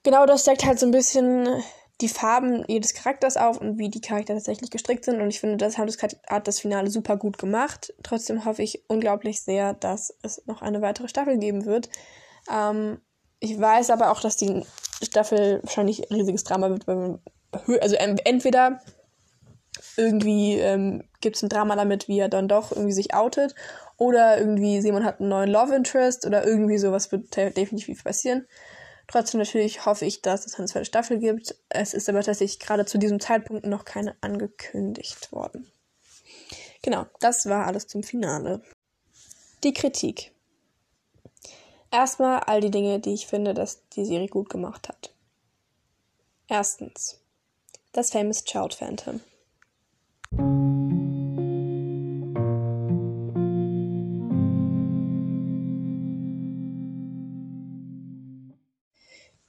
Genau das deckt halt so ein bisschen die Farben jedes Charakters auf und wie die Charakter tatsächlich gestrickt sind. Und ich finde, das hat das Finale super gut gemacht. Trotzdem hoffe ich unglaublich sehr, dass es noch eine weitere Staffel geben wird. Ähm, ich weiß aber auch, dass die Staffel wahrscheinlich ein riesiges Drama wird, weil man, also entweder irgendwie ähm, gibt es ein Drama damit, wie er dann doch irgendwie sich outet, oder irgendwie Simon hat einen neuen Love Interest oder irgendwie sowas wird definitiv passieren. Trotzdem natürlich hoffe ich, dass es eine zweite Staffel gibt. Es ist aber tatsächlich gerade zu diesem Zeitpunkt noch keine angekündigt worden. Genau, das war alles zum Finale. Die Kritik. Erstmal all die Dinge, die ich finde, dass die Serie gut gemacht hat. Erstens. Das Famous Child Phantom.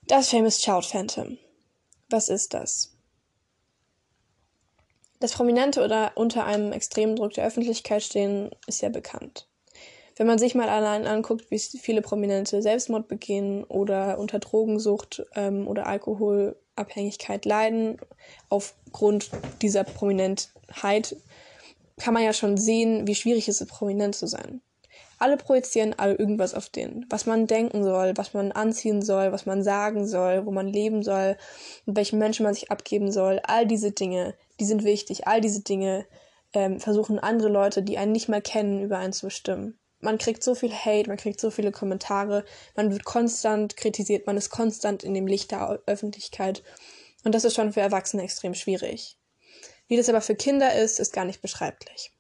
Das Famous Child Phantom. Was ist das? Dass Prominente oder unter einem extremen Druck der Öffentlichkeit stehen, ist ja bekannt. Wenn man sich mal allein anguckt, wie viele Prominente Selbstmord begehen oder unter Drogensucht ähm, oder Alkoholabhängigkeit leiden, aufgrund dieser Prominentheit, kann man ja schon sehen, wie schwierig es ist, prominent zu sein. Alle projizieren alle irgendwas auf den, was man denken soll, was man anziehen soll, was man sagen soll, wo man leben soll, mit welchen Menschen man sich abgeben soll. All diese Dinge, die sind wichtig. All diese Dinge ähm, versuchen andere Leute, die einen nicht mal kennen, über einen zu bestimmen man kriegt so viel Hate, man kriegt so viele Kommentare, man wird konstant kritisiert, man ist konstant in dem Licht der Öffentlichkeit. Und das ist schon für Erwachsene extrem schwierig. Wie das aber für Kinder ist, ist gar nicht beschreiblich.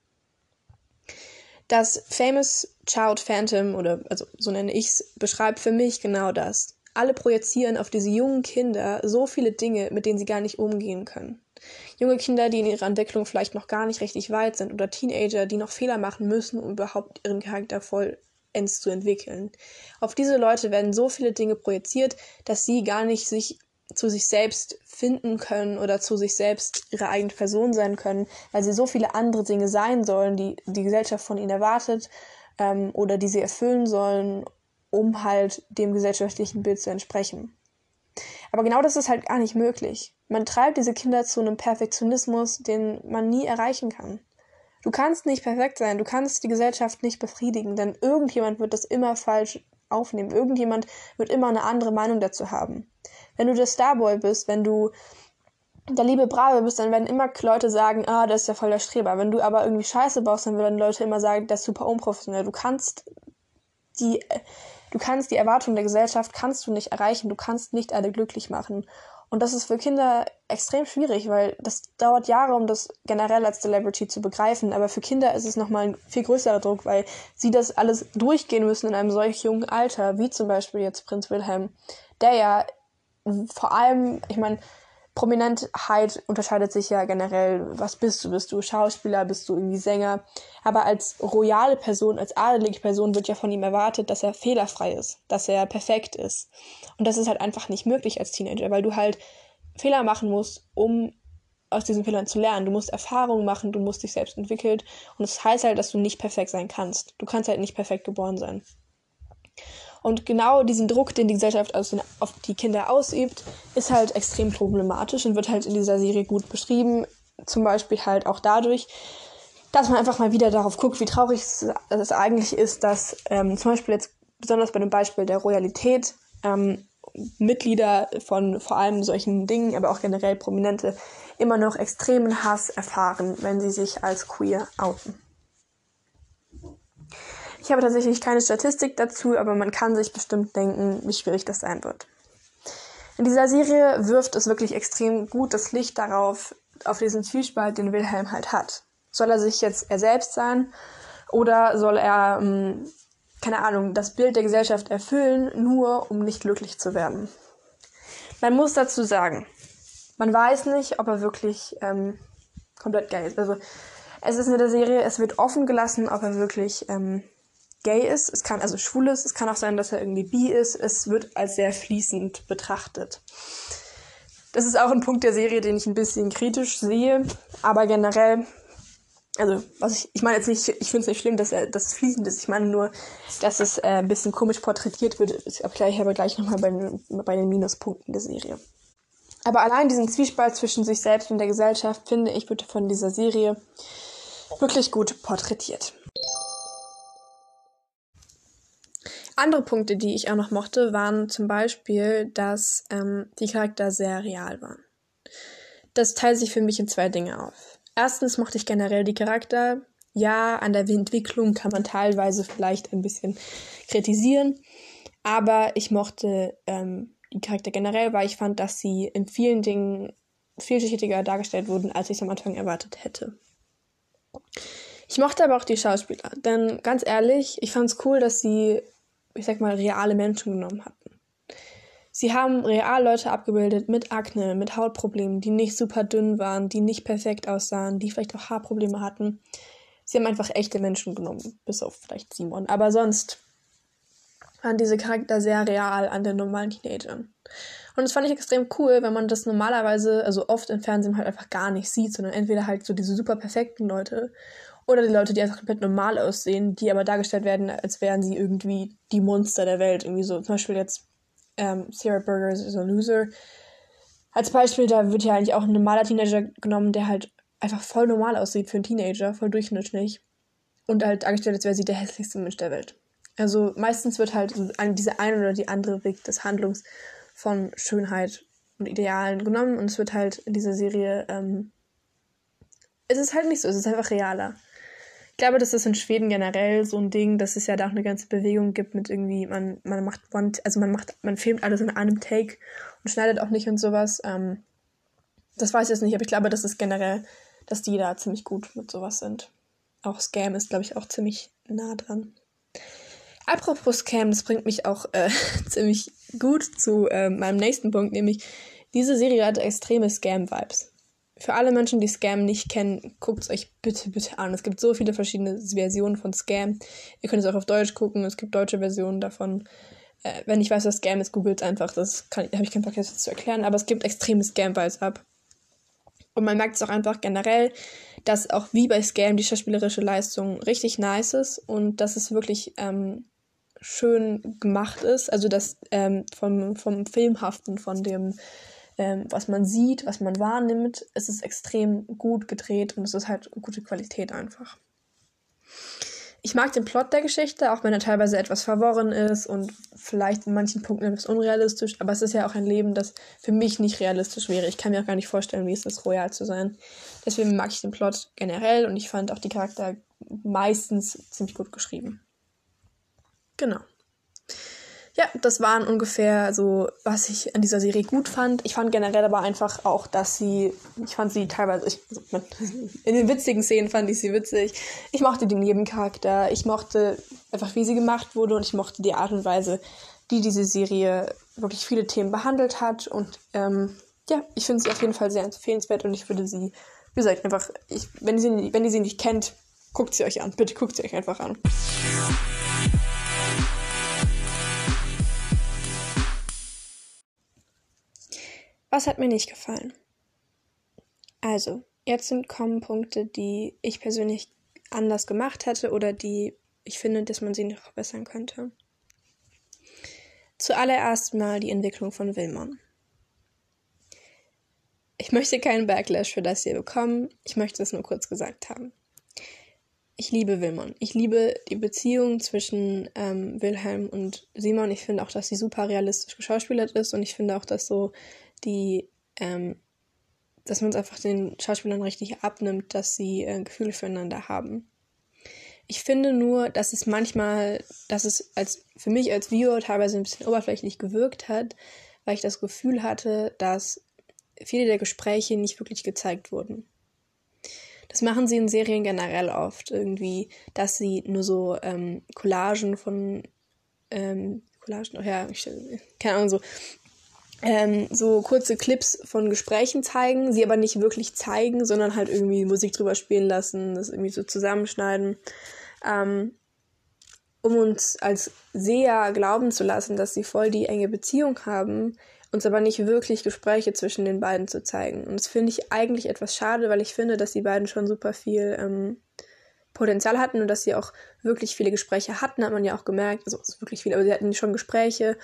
Das Famous Child Phantom, oder also so nenne ich es, beschreibt für mich genau das. Alle projizieren auf diese jungen Kinder so viele Dinge, mit denen sie gar nicht umgehen können. Junge Kinder, die in ihrer Entwicklung vielleicht noch gar nicht richtig weit sind oder Teenager, die noch Fehler machen müssen, um überhaupt ihren Charakter vollends zu entwickeln. Auf diese Leute werden so viele Dinge projiziert, dass sie gar nicht sich zu sich selbst finden können oder zu sich selbst ihre eigene Person sein können, weil sie so viele andere Dinge sein sollen, die die Gesellschaft von ihnen erwartet ähm, oder die sie erfüllen sollen, um halt dem gesellschaftlichen Bild zu entsprechen. Aber genau das ist halt gar nicht möglich. Man treibt diese Kinder zu einem Perfektionismus, den man nie erreichen kann. Du kannst nicht perfekt sein, du kannst die Gesellschaft nicht befriedigen, denn irgendjemand wird das immer falsch aufnehmen. Irgendjemand wird immer eine andere Meinung dazu haben. Wenn du der Starboy bist, wenn du der liebe Brave bist, dann werden immer Leute sagen, ah, das ist ja voll der Streber. Wenn du aber irgendwie Scheiße baust, dann werden Leute immer sagen, das ist super unprofessionell. Du kannst die, du kannst die Erwartungen der Gesellschaft kannst du nicht erreichen. Du kannst nicht alle glücklich machen. Und das ist für Kinder extrem schwierig, weil das dauert Jahre, um das generell als Celebrity zu begreifen. Aber für Kinder ist es nochmal ein viel größerer Druck, weil sie das alles durchgehen müssen in einem solch jungen Alter, wie zum Beispiel jetzt Prinz Wilhelm, der ja vor allem, ich meine, Prominentheit unterscheidet sich ja generell. Was bist du? Bist du Schauspieler? Bist du irgendwie Sänger? Aber als royale Person, als adelige Person wird ja von ihm erwartet, dass er fehlerfrei ist, dass er perfekt ist. Und das ist halt einfach nicht möglich als Teenager, weil du halt Fehler machen musst, um aus diesen Fehlern zu lernen. Du musst Erfahrungen machen, du musst dich selbst entwickeln. Und das heißt halt, dass du nicht perfekt sein kannst. Du kannst halt nicht perfekt geboren sein. Und genau diesen Druck, den die Gesellschaft auf die Kinder ausübt, ist halt extrem problematisch und wird halt in dieser Serie gut beschrieben. Zum Beispiel halt auch dadurch, dass man einfach mal wieder darauf guckt, wie traurig es eigentlich ist, dass ähm, zum Beispiel jetzt besonders bei dem Beispiel der Royalität ähm, Mitglieder von vor allem solchen Dingen, aber auch generell Prominente, immer noch extremen Hass erfahren, wenn sie sich als queer outen. Ich habe tatsächlich keine Statistik dazu, aber man kann sich bestimmt denken, wie schwierig das sein wird. In dieser Serie wirft es wirklich extrem gut das Licht darauf, auf diesen Zwiespalt, den Wilhelm halt hat. Soll er sich jetzt er selbst sein oder soll er, ähm, keine Ahnung, das Bild der Gesellschaft erfüllen, nur um nicht glücklich zu werden? Man muss dazu sagen, man weiß nicht, ob er wirklich ähm, komplett gay ist. Also es ist in der Serie, es wird offen gelassen, ob er wirklich ähm, gay ist. Es kann also schwul ist. Es kann auch sein, dass er irgendwie bi ist. Es wird als sehr fließend betrachtet. Das ist auch ein Punkt der Serie, den ich ein bisschen kritisch sehe. Aber generell, also was ich, ich meine jetzt nicht, ich finde es nicht schlimm, dass er, dass es fließend ist. Ich meine nur, dass es äh, ein bisschen komisch porträtiert wird. Ich aber gleich nochmal bei, bei den Minuspunkten der Serie. Aber allein diesen Zwiespalt zwischen sich selbst und der Gesellschaft, finde ich, wird von dieser Serie wirklich gut porträtiert. Andere Punkte, die ich auch noch mochte, waren zum Beispiel, dass ähm, die Charakter sehr real waren. Das teilt sich für mich in zwei Dinge auf. Erstens mochte ich generell die Charakter. Ja, an der Entwicklung kann man teilweise vielleicht ein bisschen kritisieren, aber ich mochte ähm, die Charakter generell, weil ich fand, dass sie in vielen Dingen vielschichtiger dargestellt wurden, als ich es am Anfang erwartet hätte. Ich mochte aber auch die Schauspieler, denn ganz ehrlich, ich fand es cool, dass sie ich sag mal, reale Menschen genommen hatten. Sie haben real Leute abgebildet mit Akne, mit Hautproblemen, die nicht super dünn waren, die nicht perfekt aussahen, die vielleicht auch Haarprobleme hatten. Sie haben einfach echte Menschen genommen, bis auf vielleicht Simon. Aber sonst waren diese Charakter sehr real an den normalen Teenagern. Und das fand ich extrem cool, wenn man das normalerweise, also oft im Fernsehen halt einfach gar nicht sieht, sondern entweder halt so diese super perfekten Leute oder die Leute, die einfach komplett normal aussehen, die aber dargestellt werden, als wären sie irgendwie die Monster der Welt. Irgendwie so, zum Beispiel jetzt ähm, Sarah Burger ist ein Loser. Als Beispiel, da wird ja eigentlich auch ein normaler Teenager genommen, der halt einfach voll normal aussieht für einen Teenager, voll durchschnittlich. Und halt dargestellt, als wäre sie der hässlichste Mensch der Welt. Also meistens wird halt diese eine oder die andere Weg des Handlungs von Schönheit und Idealen genommen und es wird halt in dieser Serie, ähm, es ist halt nicht so, es ist einfach realer. Ich glaube, das ist in Schweden generell so ein Ding, dass es ja da auch eine ganze Bewegung gibt mit irgendwie, man, man macht one, also man macht, man filmt alles in einem Take und schneidet auch nicht und sowas. Ähm, das weiß ich jetzt nicht, aber ich glaube, das ist generell, dass die da ziemlich gut mit sowas sind. Auch Scam ist, glaube ich, auch ziemlich nah dran. Apropos Scam, das bringt mich auch äh, *laughs* ziemlich gut zu äh, meinem nächsten Punkt, nämlich diese Serie hat extreme Scam-Vibes. Für alle Menschen, die Scam nicht kennen, guckt es euch bitte, bitte an. Es gibt so viele verschiedene Versionen von Scam. Ihr könnt es auch auf Deutsch gucken. Es gibt deutsche Versionen davon. Äh, wenn ich weiß, was Scam ist, googelt es einfach. Das habe ich keinen Bock jetzt zu erklären. Aber es gibt extreme Scam-Vibes ab. Und man merkt es auch einfach generell, dass auch wie bei Scam die schauspielerische Leistung richtig nice ist und dass es wirklich ähm, schön gemacht ist. Also das ähm, vom, vom Filmhaften, von dem ähm, was man sieht, was man wahrnimmt. Es ist extrem gut gedreht und es ist halt gute Qualität einfach. Ich mag den Plot der Geschichte, auch wenn er teilweise etwas verworren ist und vielleicht in manchen Punkten etwas unrealistisch, aber es ist ja auch ein Leben, das für mich nicht realistisch wäre. Ich kann mir auch gar nicht vorstellen, wie es ist, royal zu sein. Deswegen mag ich den Plot generell und ich fand auch die Charakter meistens ziemlich gut geschrieben. Genau ja, das waren ungefähr so, was ich an dieser Serie gut fand. Ich fand generell aber einfach auch, dass sie, ich fand sie teilweise, ich, also *laughs* in den witzigen Szenen fand ich sie witzig. Ich mochte den Nebencharakter, ich mochte einfach, wie sie gemacht wurde und ich mochte die Art und Weise, die diese Serie wirklich viele Themen behandelt hat. Und ähm, ja, ich finde sie auf jeden Fall sehr empfehlenswert und ich würde sie, wie gesagt, einfach, ich, wenn, sie, wenn ihr sie nicht kennt, guckt sie euch an. Bitte guckt sie euch einfach an. Was hat mir nicht gefallen? Also, jetzt sind kommen Punkte, die ich persönlich anders gemacht hätte oder die ich finde, dass man sie noch verbessern könnte. Zuallererst mal die Entwicklung von Wilmon. Ich möchte keinen Backlash für das hier bekommen, ich möchte es nur kurz gesagt haben. ich liebe Wilmon. Ich liebe die Beziehung zwischen ähm, Wilhelm und Simon. Ich finde auch, dass sie super realistisch geschauspielert ist und ich finde auch, dass so die, ähm, dass man es einfach den Schauspielern richtig abnimmt, dass sie äh, Gefühle füreinander haben. Ich finde nur, dass es manchmal, dass es als für mich als Viewer teilweise ein bisschen oberflächlich gewirkt hat, weil ich das Gefühl hatte, dass viele der Gespräche nicht wirklich gezeigt wurden. Das machen sie in Serien generell oft irgendwie, dass sie nur so ähm, Collagen von ähm, Collagen, oh ja, ich, keine Ahnung, so ähm, so kurze Clips von Gesprächen zeigen, sie aber nicht wirklich zeigen, sondern halt irgendwie Musik drüber spielen lassen, das irgendwie so zusammenschneiden, ähm, um uns als Seher glauben zu lassen, dass sie voll die enge Beziehung haben, uns aber nicht wirklich Gespräche zwischen den beiden zu zeigen. Und das finde ich eigentlich etwas schade, weil ich finde, dass die beiden schon super viel ähm, Potenzial hatten und dass sie auch wirklich viele Gespräche hatten, hat man ja auch gemerkt. Also wirklich viele, aber sie hatten schon Gespräche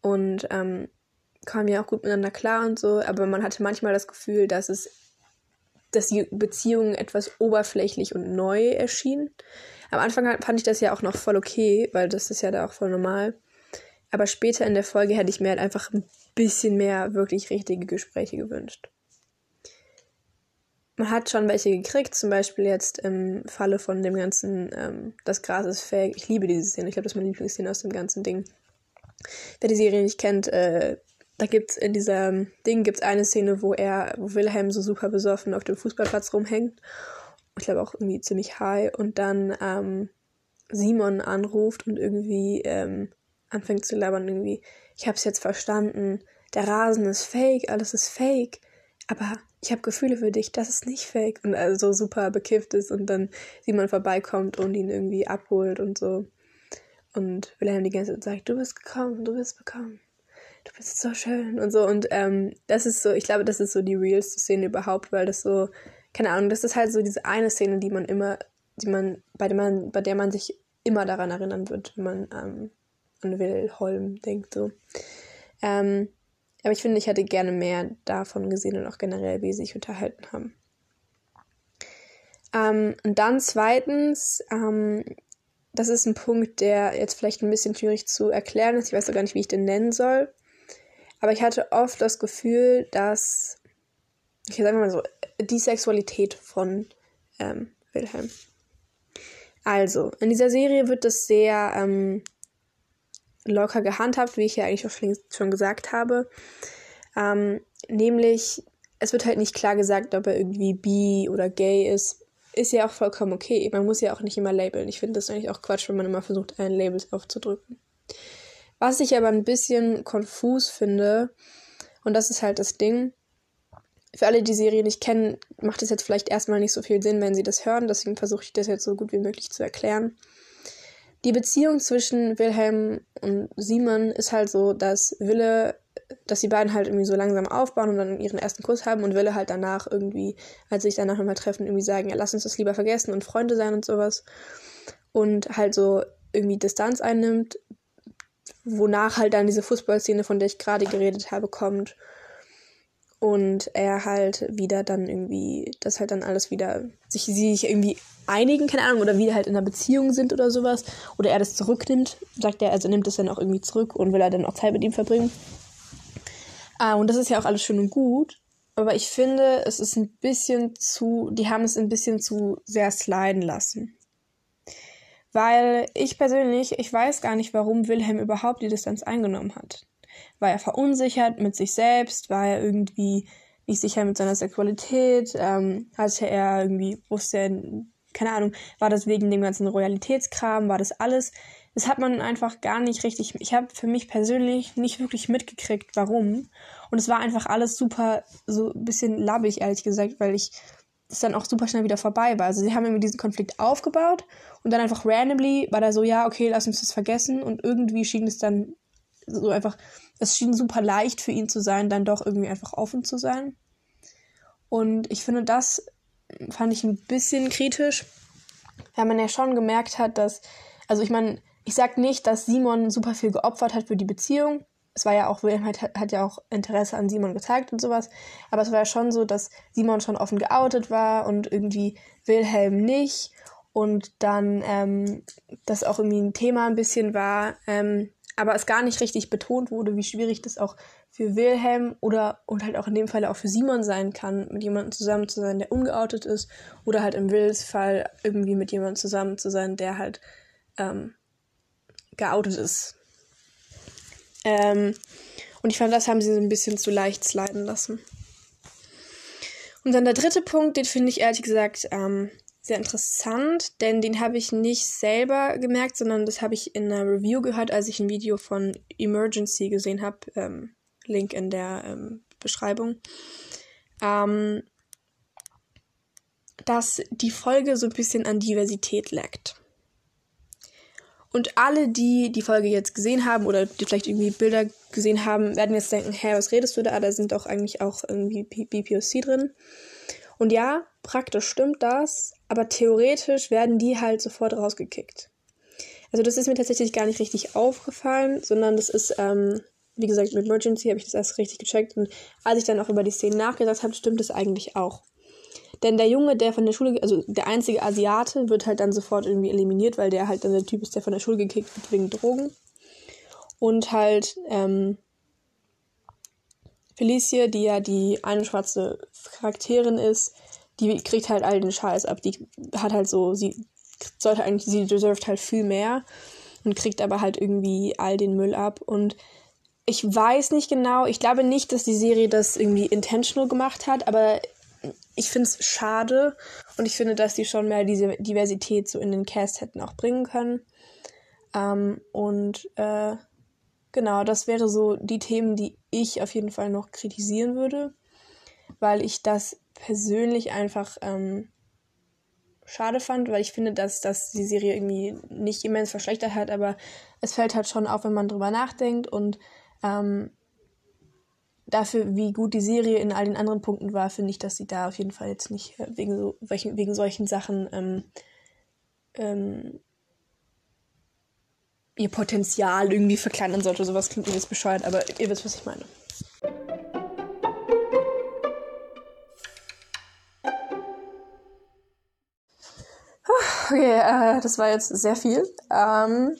und ähm, kamen ja auch gut miteinander klar und so. Aber man hatte manchmal das Gefühl, dass es, dass die Beziehung etwas oberflächlich und neu erschien. Am Anfang fand ich das ja auch noch voll okay, weil das ist ja da auch voll normal. Aber später in der Folge hätte ich mir halt einfach ein bisschen mehr wirklich richtige Gespräche gewünscht. Man hat schon welche gekriegt, zum Beispiel jetzt im Falle von dem ganzen ähm, Das Gras ist fake. Ich liebe diese Szene. Ich glaube, das ist meine Lieblingsszene aus dem ganzen Ding. Wer die Serie nicht kennt, äh, da gibt's in dieser Ding gibt's eine Szene, wo er, wo Wilhelm so super besoffen auf dem Fußballplatz rumhängt. Ich glaube auch irgendwie ziemlich high und dann ähm, Simon anruft und irgendwie ähm, anfängt zu labern irgendwie. Ich habe es jetzt verstanden der Rasen ist fake, alles ist fake, aber ich habe Gefühle für dich, das ist nicht fake. Und also super bekifft ist und dann jemand vorbeikommt und ihn irgendwie abholt und so. Und Wilhelm die ganze Zeit sagt, du bist gekommen, du bist bekommen, du bist so schön und so. Und ähm, das ist so, ich glaube, das ist so die realste Szene überhaupt, weil das so, keine Ahnung, das ist halt so diese eine Szene, die man immer, die man, bei der man, bei der man sich immer daran erinnern wird, wenn man ähm, an Wilhelm denkt. So. Ähm, aber ich finde, ich hätte gerne mehr davon gesehen und auch generell, wie sie sich unterhalten haben. Ähm, und dann zweitens, ähm, das ist ein Punkt, der jetzt vielleicht ein bisschen schwierig zu erklären ist. Ich weiß auch gar nicht, wie ich den nennen soll. Aber ich hatte oft das Gefühl, dass, ich sage mal so, die Sexualität von ähm, Wilhelm. Also, in dieser Serie wird das sehr ähm, locker gehandhabt, wie ich ja eigentlich auch schon gesagt habe. Ähm, nämlich, es wird halt nicht klar gesagt, ob er irgendwie bi oder gay ist. Ist ja auch vollkommen okay. Man muss ja auch nicht immer labeln. Ich finde das eigentlich auch Quatsch, wenn man immer versucht, ein Label aufzudrücken. Was ich aber ein bisschen konfus finde, und das ist halt das Ding, für alle, die Serie nicht kennen, macht es jetzt vielleicht erstmal nicht so viel Sinn, wenn sie das hören. Deswegen versuche ich das jetzt so gut wie möglich zu erklären. Die Beziehung zwischen Wilhelm und Simon ist halt so, dass Wille, dass die beiden halt irgendwie so langsam aufbauen und dann ihren ersten Kuss haben und Wille halt danach irgendwie, als sie sich danach nochmal treffen, irgendwie sagen, ja, lass uns das lieber vergessen und Freunde sein und sowas. Und halt so irgendwie Distanz einnimmt, wonach halt dann diese Fußballszene, von der ich gerade geredet habe, kommt. Und er halt wieder dann irgendwie, das halt dann alles wieder, sich, sie sich irgendwie einigen, keine Ahnung, oder wie halt in einer Beziehung sind oder sowas, oder er das zurücknimmt, sagt er, also nimmt es dann auch irgendwie zurück und will er dann auch Zeit mit ihm verbringen. Ah, und das ist ja auch alles schön und gut, aber ich finde, es ist ein bisschen zu, die haben es ein bisschen zu sehr sliden lassen. Weil ich persönlich, ich weiß gar nicht, warum Wilhelm überhaupt die Distanz eingenommen hat. War er verunsichert mit sich selbst? War er irgendwie nicht sicher mit seiner Sexualität? Ähm, hatte er irgendwie, wusste er keine Ahnung, war das wegen dem ganzen Royalitätskram, war das alles? Das hat man einfach gar nicht richtig. Ich habe für mich persönlich nicht wirklich mitgekriegt, warum. Und es war einfach alles super, so ein bisschen labbig, ehrlich gesagt, weil ich es dann auch super schnell wieder vorbei war. Also sie haben irgendwie diesen Konflikt aufgebaut und dann einfach randomly war da so, ja, okay, lass uns das vergessen. Und irgendwie schien es dann so einfach, es schien super leicht für ihn zu sein, dann doch irgendwie einfach offen zu sein. Und ich finde, das fand ich ein bisschen kritisch, weil man ja schon gemerkt hat, dass, also ich meine, ich sag nicht, dass Simon super viel geopfert hat für die Beziehung. Es war ja auch, Wilhelm hat, hat ja auch Interesse an Simon gezeigt und sowas. Aber es war ja schon so, dass Simon schon offen geoutet war und irgendwie Wilhelm nicht. Und dann ähm, das auch irgendwie ein Thema ein bisschen war, ähm, aber es gar nicht richtig betont wurde, wie schwierig das auch für Wilhelm oder und halt auch in dem Fall auch für Simon sein kann, mit jemandem zusammen zu sein, der ungeoutet ist, oder halt im Wills Fall irgendwie mit jemandem zusammen zu sein, der halt ähm, geoutet ist. Ähm, und ich fand, das haben sie so ein bisschen zu leicht sliden lassen. Und dann der dritte Punkt, den finde ich ehrlich gesagt ähm, sehr interessant, denn den habe ich nicht selber gemerkt, sondern das habe ich in einer Review gehört, als ich ein Video von Emergency gesehen habe. Ähm, Link in der ähm, Beschreibung. Ähm, dass die Folge so ein bisschen an Diversität leckt. Und alle, die die Folge jetzt gesehen haben oder die vielleicht irgendwie Bilder gesehen haben, werden jetzt denken, hä, was redest du da? Da sind doch eigentlich auch irgendwie BPOC drin. Und ja, praktisch stimmt das, aber theoretisch werden die halt sofort rausgekickt. Also das ist mir tatsächlich gar nicht richtig aufgefallen, sondern das ist, ähm, wie gesagt, mit Emergency habe ich das erst richtig gecheckt und als ich dann auch über die Szenen nachgedacht habe, stimmt es eigentlich auch. Denn der Junge, der von der Schule, also der einzige Asiate, wird halt dann sofort irgendwie eliminiert, weil der halt dann der Typ ist, der von der Schule gekickt wird wegen Drogen. Und halt, ähm, Felicia, die ja die eine schwarze Charakterin ist, die kriegt halt all den Scheiß ab. Die hat halt so, sie sollte eigentlich, sie deserved halt viel mehr und kriegt aber halt irgendwie all den Müll ab. Und ich weiß nicht genau, ich glaube nicht, dass die Serie das irgendwie intentional gemacht hat, aber ich finde es schade und ich finde, dass die schon mehr diese Diversität so in den Cast hätten auch bringen können. Ähm, und äh, genau, das wäre so die Themen, die ich auf jeden Fall noch kritisieren würde, weil ich das persönlich einfach ähm, schade fand, weil ich finde, dass, dass die Serie irgendwie nicht immens verschlechtert hat, aber es fällt halt schon auf, wenn man drüber nachdenkt und ähm, dafür, wie gut die Serie in all den anderen Punkten war, finde ich, dass sie da auf jeden Fall jetzt nicht äh, wegen, so, wegen solchen Sachen ähm, ähm, ihr Potenzial irgendwie verkleinern sollte. Sowas klingt mir jetzt bescheuert, aber ihr wisst, was ich meine. Okay, äh, das war jetzt sehr viel. Ähm,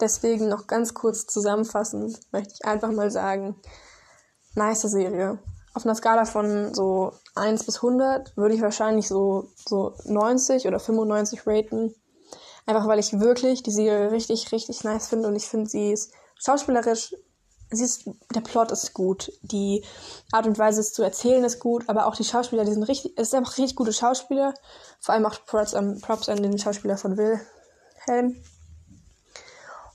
deswegen noch ganz kurz zusammenfassend möchte ich einfach mal sagen, nice Serie. Auf einer Skala von so 1 bis 100 würde ich wahrscheinlich so, so 90 oder 95 raten. Einfach weil ich wirklich die Serie richtig, richtig nice finde und ich finde, sie ist schauspielerisch, sie ist, der Plot ist gut, die Art und Weise es zu erzählen ist gut, aber auch die Schauspieler, die sind richtig, es sind einfach richtig gute Schauspieler. Vor allem auch Props an, Props an den Schauspieler von Wilhelm.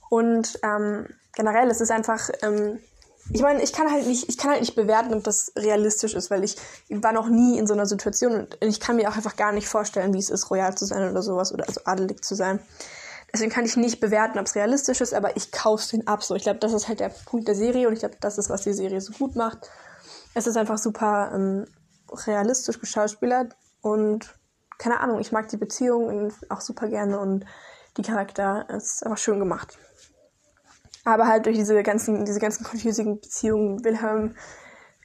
Und ähm, generell, es ist einfach ähm, ich meine, ich kann halt nicht, ich kann halt nicht bewerten, ob das realistisch ist, weil ich war noch nie in so einer Situation und ich kann mir auch einfach gar nicht vorstellen, wie es ist, royal zu sein oder sowas oder also adelig zu sein. Deswegen kann ich nicht bewerten, ob es realistisch ist, aber ich kaufe den ab. So, ich glaube, das ist halt der Punkt der Serie und ich glaube, das ist, was die Serie so gut macht. Es ist einfach super ähm, realistisch geschauspielert und keine Ahnung, ich mag die Beziehung auch super gerne und die Charakter ist einfach schön gemacht. Aber halt durch diese ganzen, diese ganzen confusing Beziehungen, Wilhelm,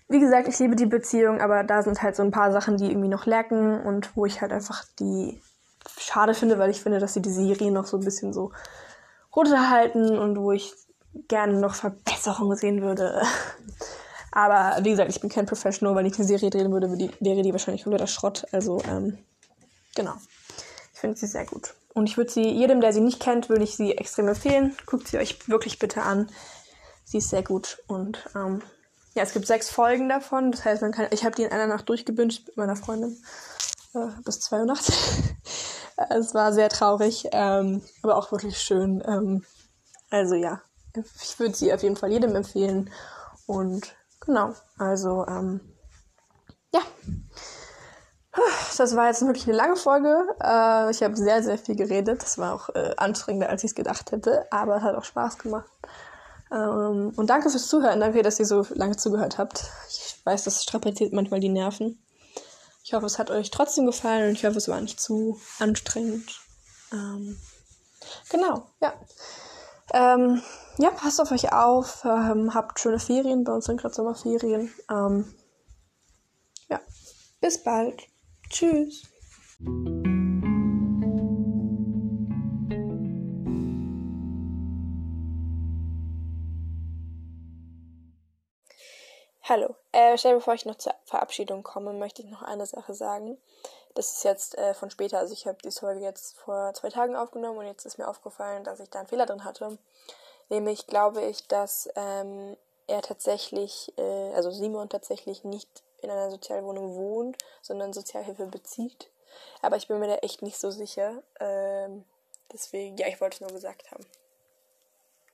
wie gesagt, ich liebe die Beziehung, aber da sind halt so ein paar Sachen, die irgendwie noch lecken und wo ich halt einfach die schade finde, weil ich finde, dass sie die Serie noch so ein bisschen so runterhalten und wo ich gerne noch Verbesserungen sehen würde. *laughs* Aber wie gesagt, ich bin kein Professional, wenn ich eine Serie drehen würde, wäre die wahrscheinlich kompletter Schrott. Also, ähm, genau. Ich finde sie sehr gut. Und ich würde sie, jedem, der sie nicht kennt, würde ich sie extrem empfehlen. Guckt sie euch wirklich bitte an. Sie ist sehr gut. Und ähm, ja, es gibt sechs Folgen davon. Das heißt, man kann, ich habe die in einer Nacht durchgebünscht mit meiner Freundin. Äh, bis zwei Uhr nachts. *laughs* es war sehr traurig, ähm, aber auch wirklich schön. Ähm, also ja, ich würde sie auf jeden Fall jedem empfehlen. Und genau, also ähm, ja, das war jetzt wirklich eine lange Folge. Äh, ich habe sehr, sehr viel geredet. Das war auch äh, anstrengender, als ich es gedacht hätte, aber es hat auch Spaß gemacht. Ähm, und danke fürs Zuhören. Danke, dass ihr so lange zugehört habt. Ich weiß, das strapaziert manchmal die Nerven. Ich hoffe, es hat euch trotzdem gefallen und ich hoffe, es war nicht zu anstrengend. Ähm, genau, ja. Ähm, ja, passt auf euch auf. Ähm, habt schöne Ferien. Bei uns sind gerade Sommerferien. Ähm, ja, bis bald. Tschüss. Hallo. Äh, schnell bevor ich noch zur Verabschiedung komme, möchte ich noch eine Sache sagen. Das ist jetzt äh, von später. Also ich habe die Folge jetzt vor zwei Tagen aufgenommen und jetzt ist mir aufgefallen, dass ich da einen Fehler drin hatte. Nämlich glaube ich, dass ähm, er tatsächlich, äh, also Simon tatsächlich nicht in einer Sozialwohnung wohnt, sondern Sozialhilfe bezieht. Aber ich bin mir da echt nicht so sicher. Ähm, deswegen, ja, ich wollte es nur gesagt haben.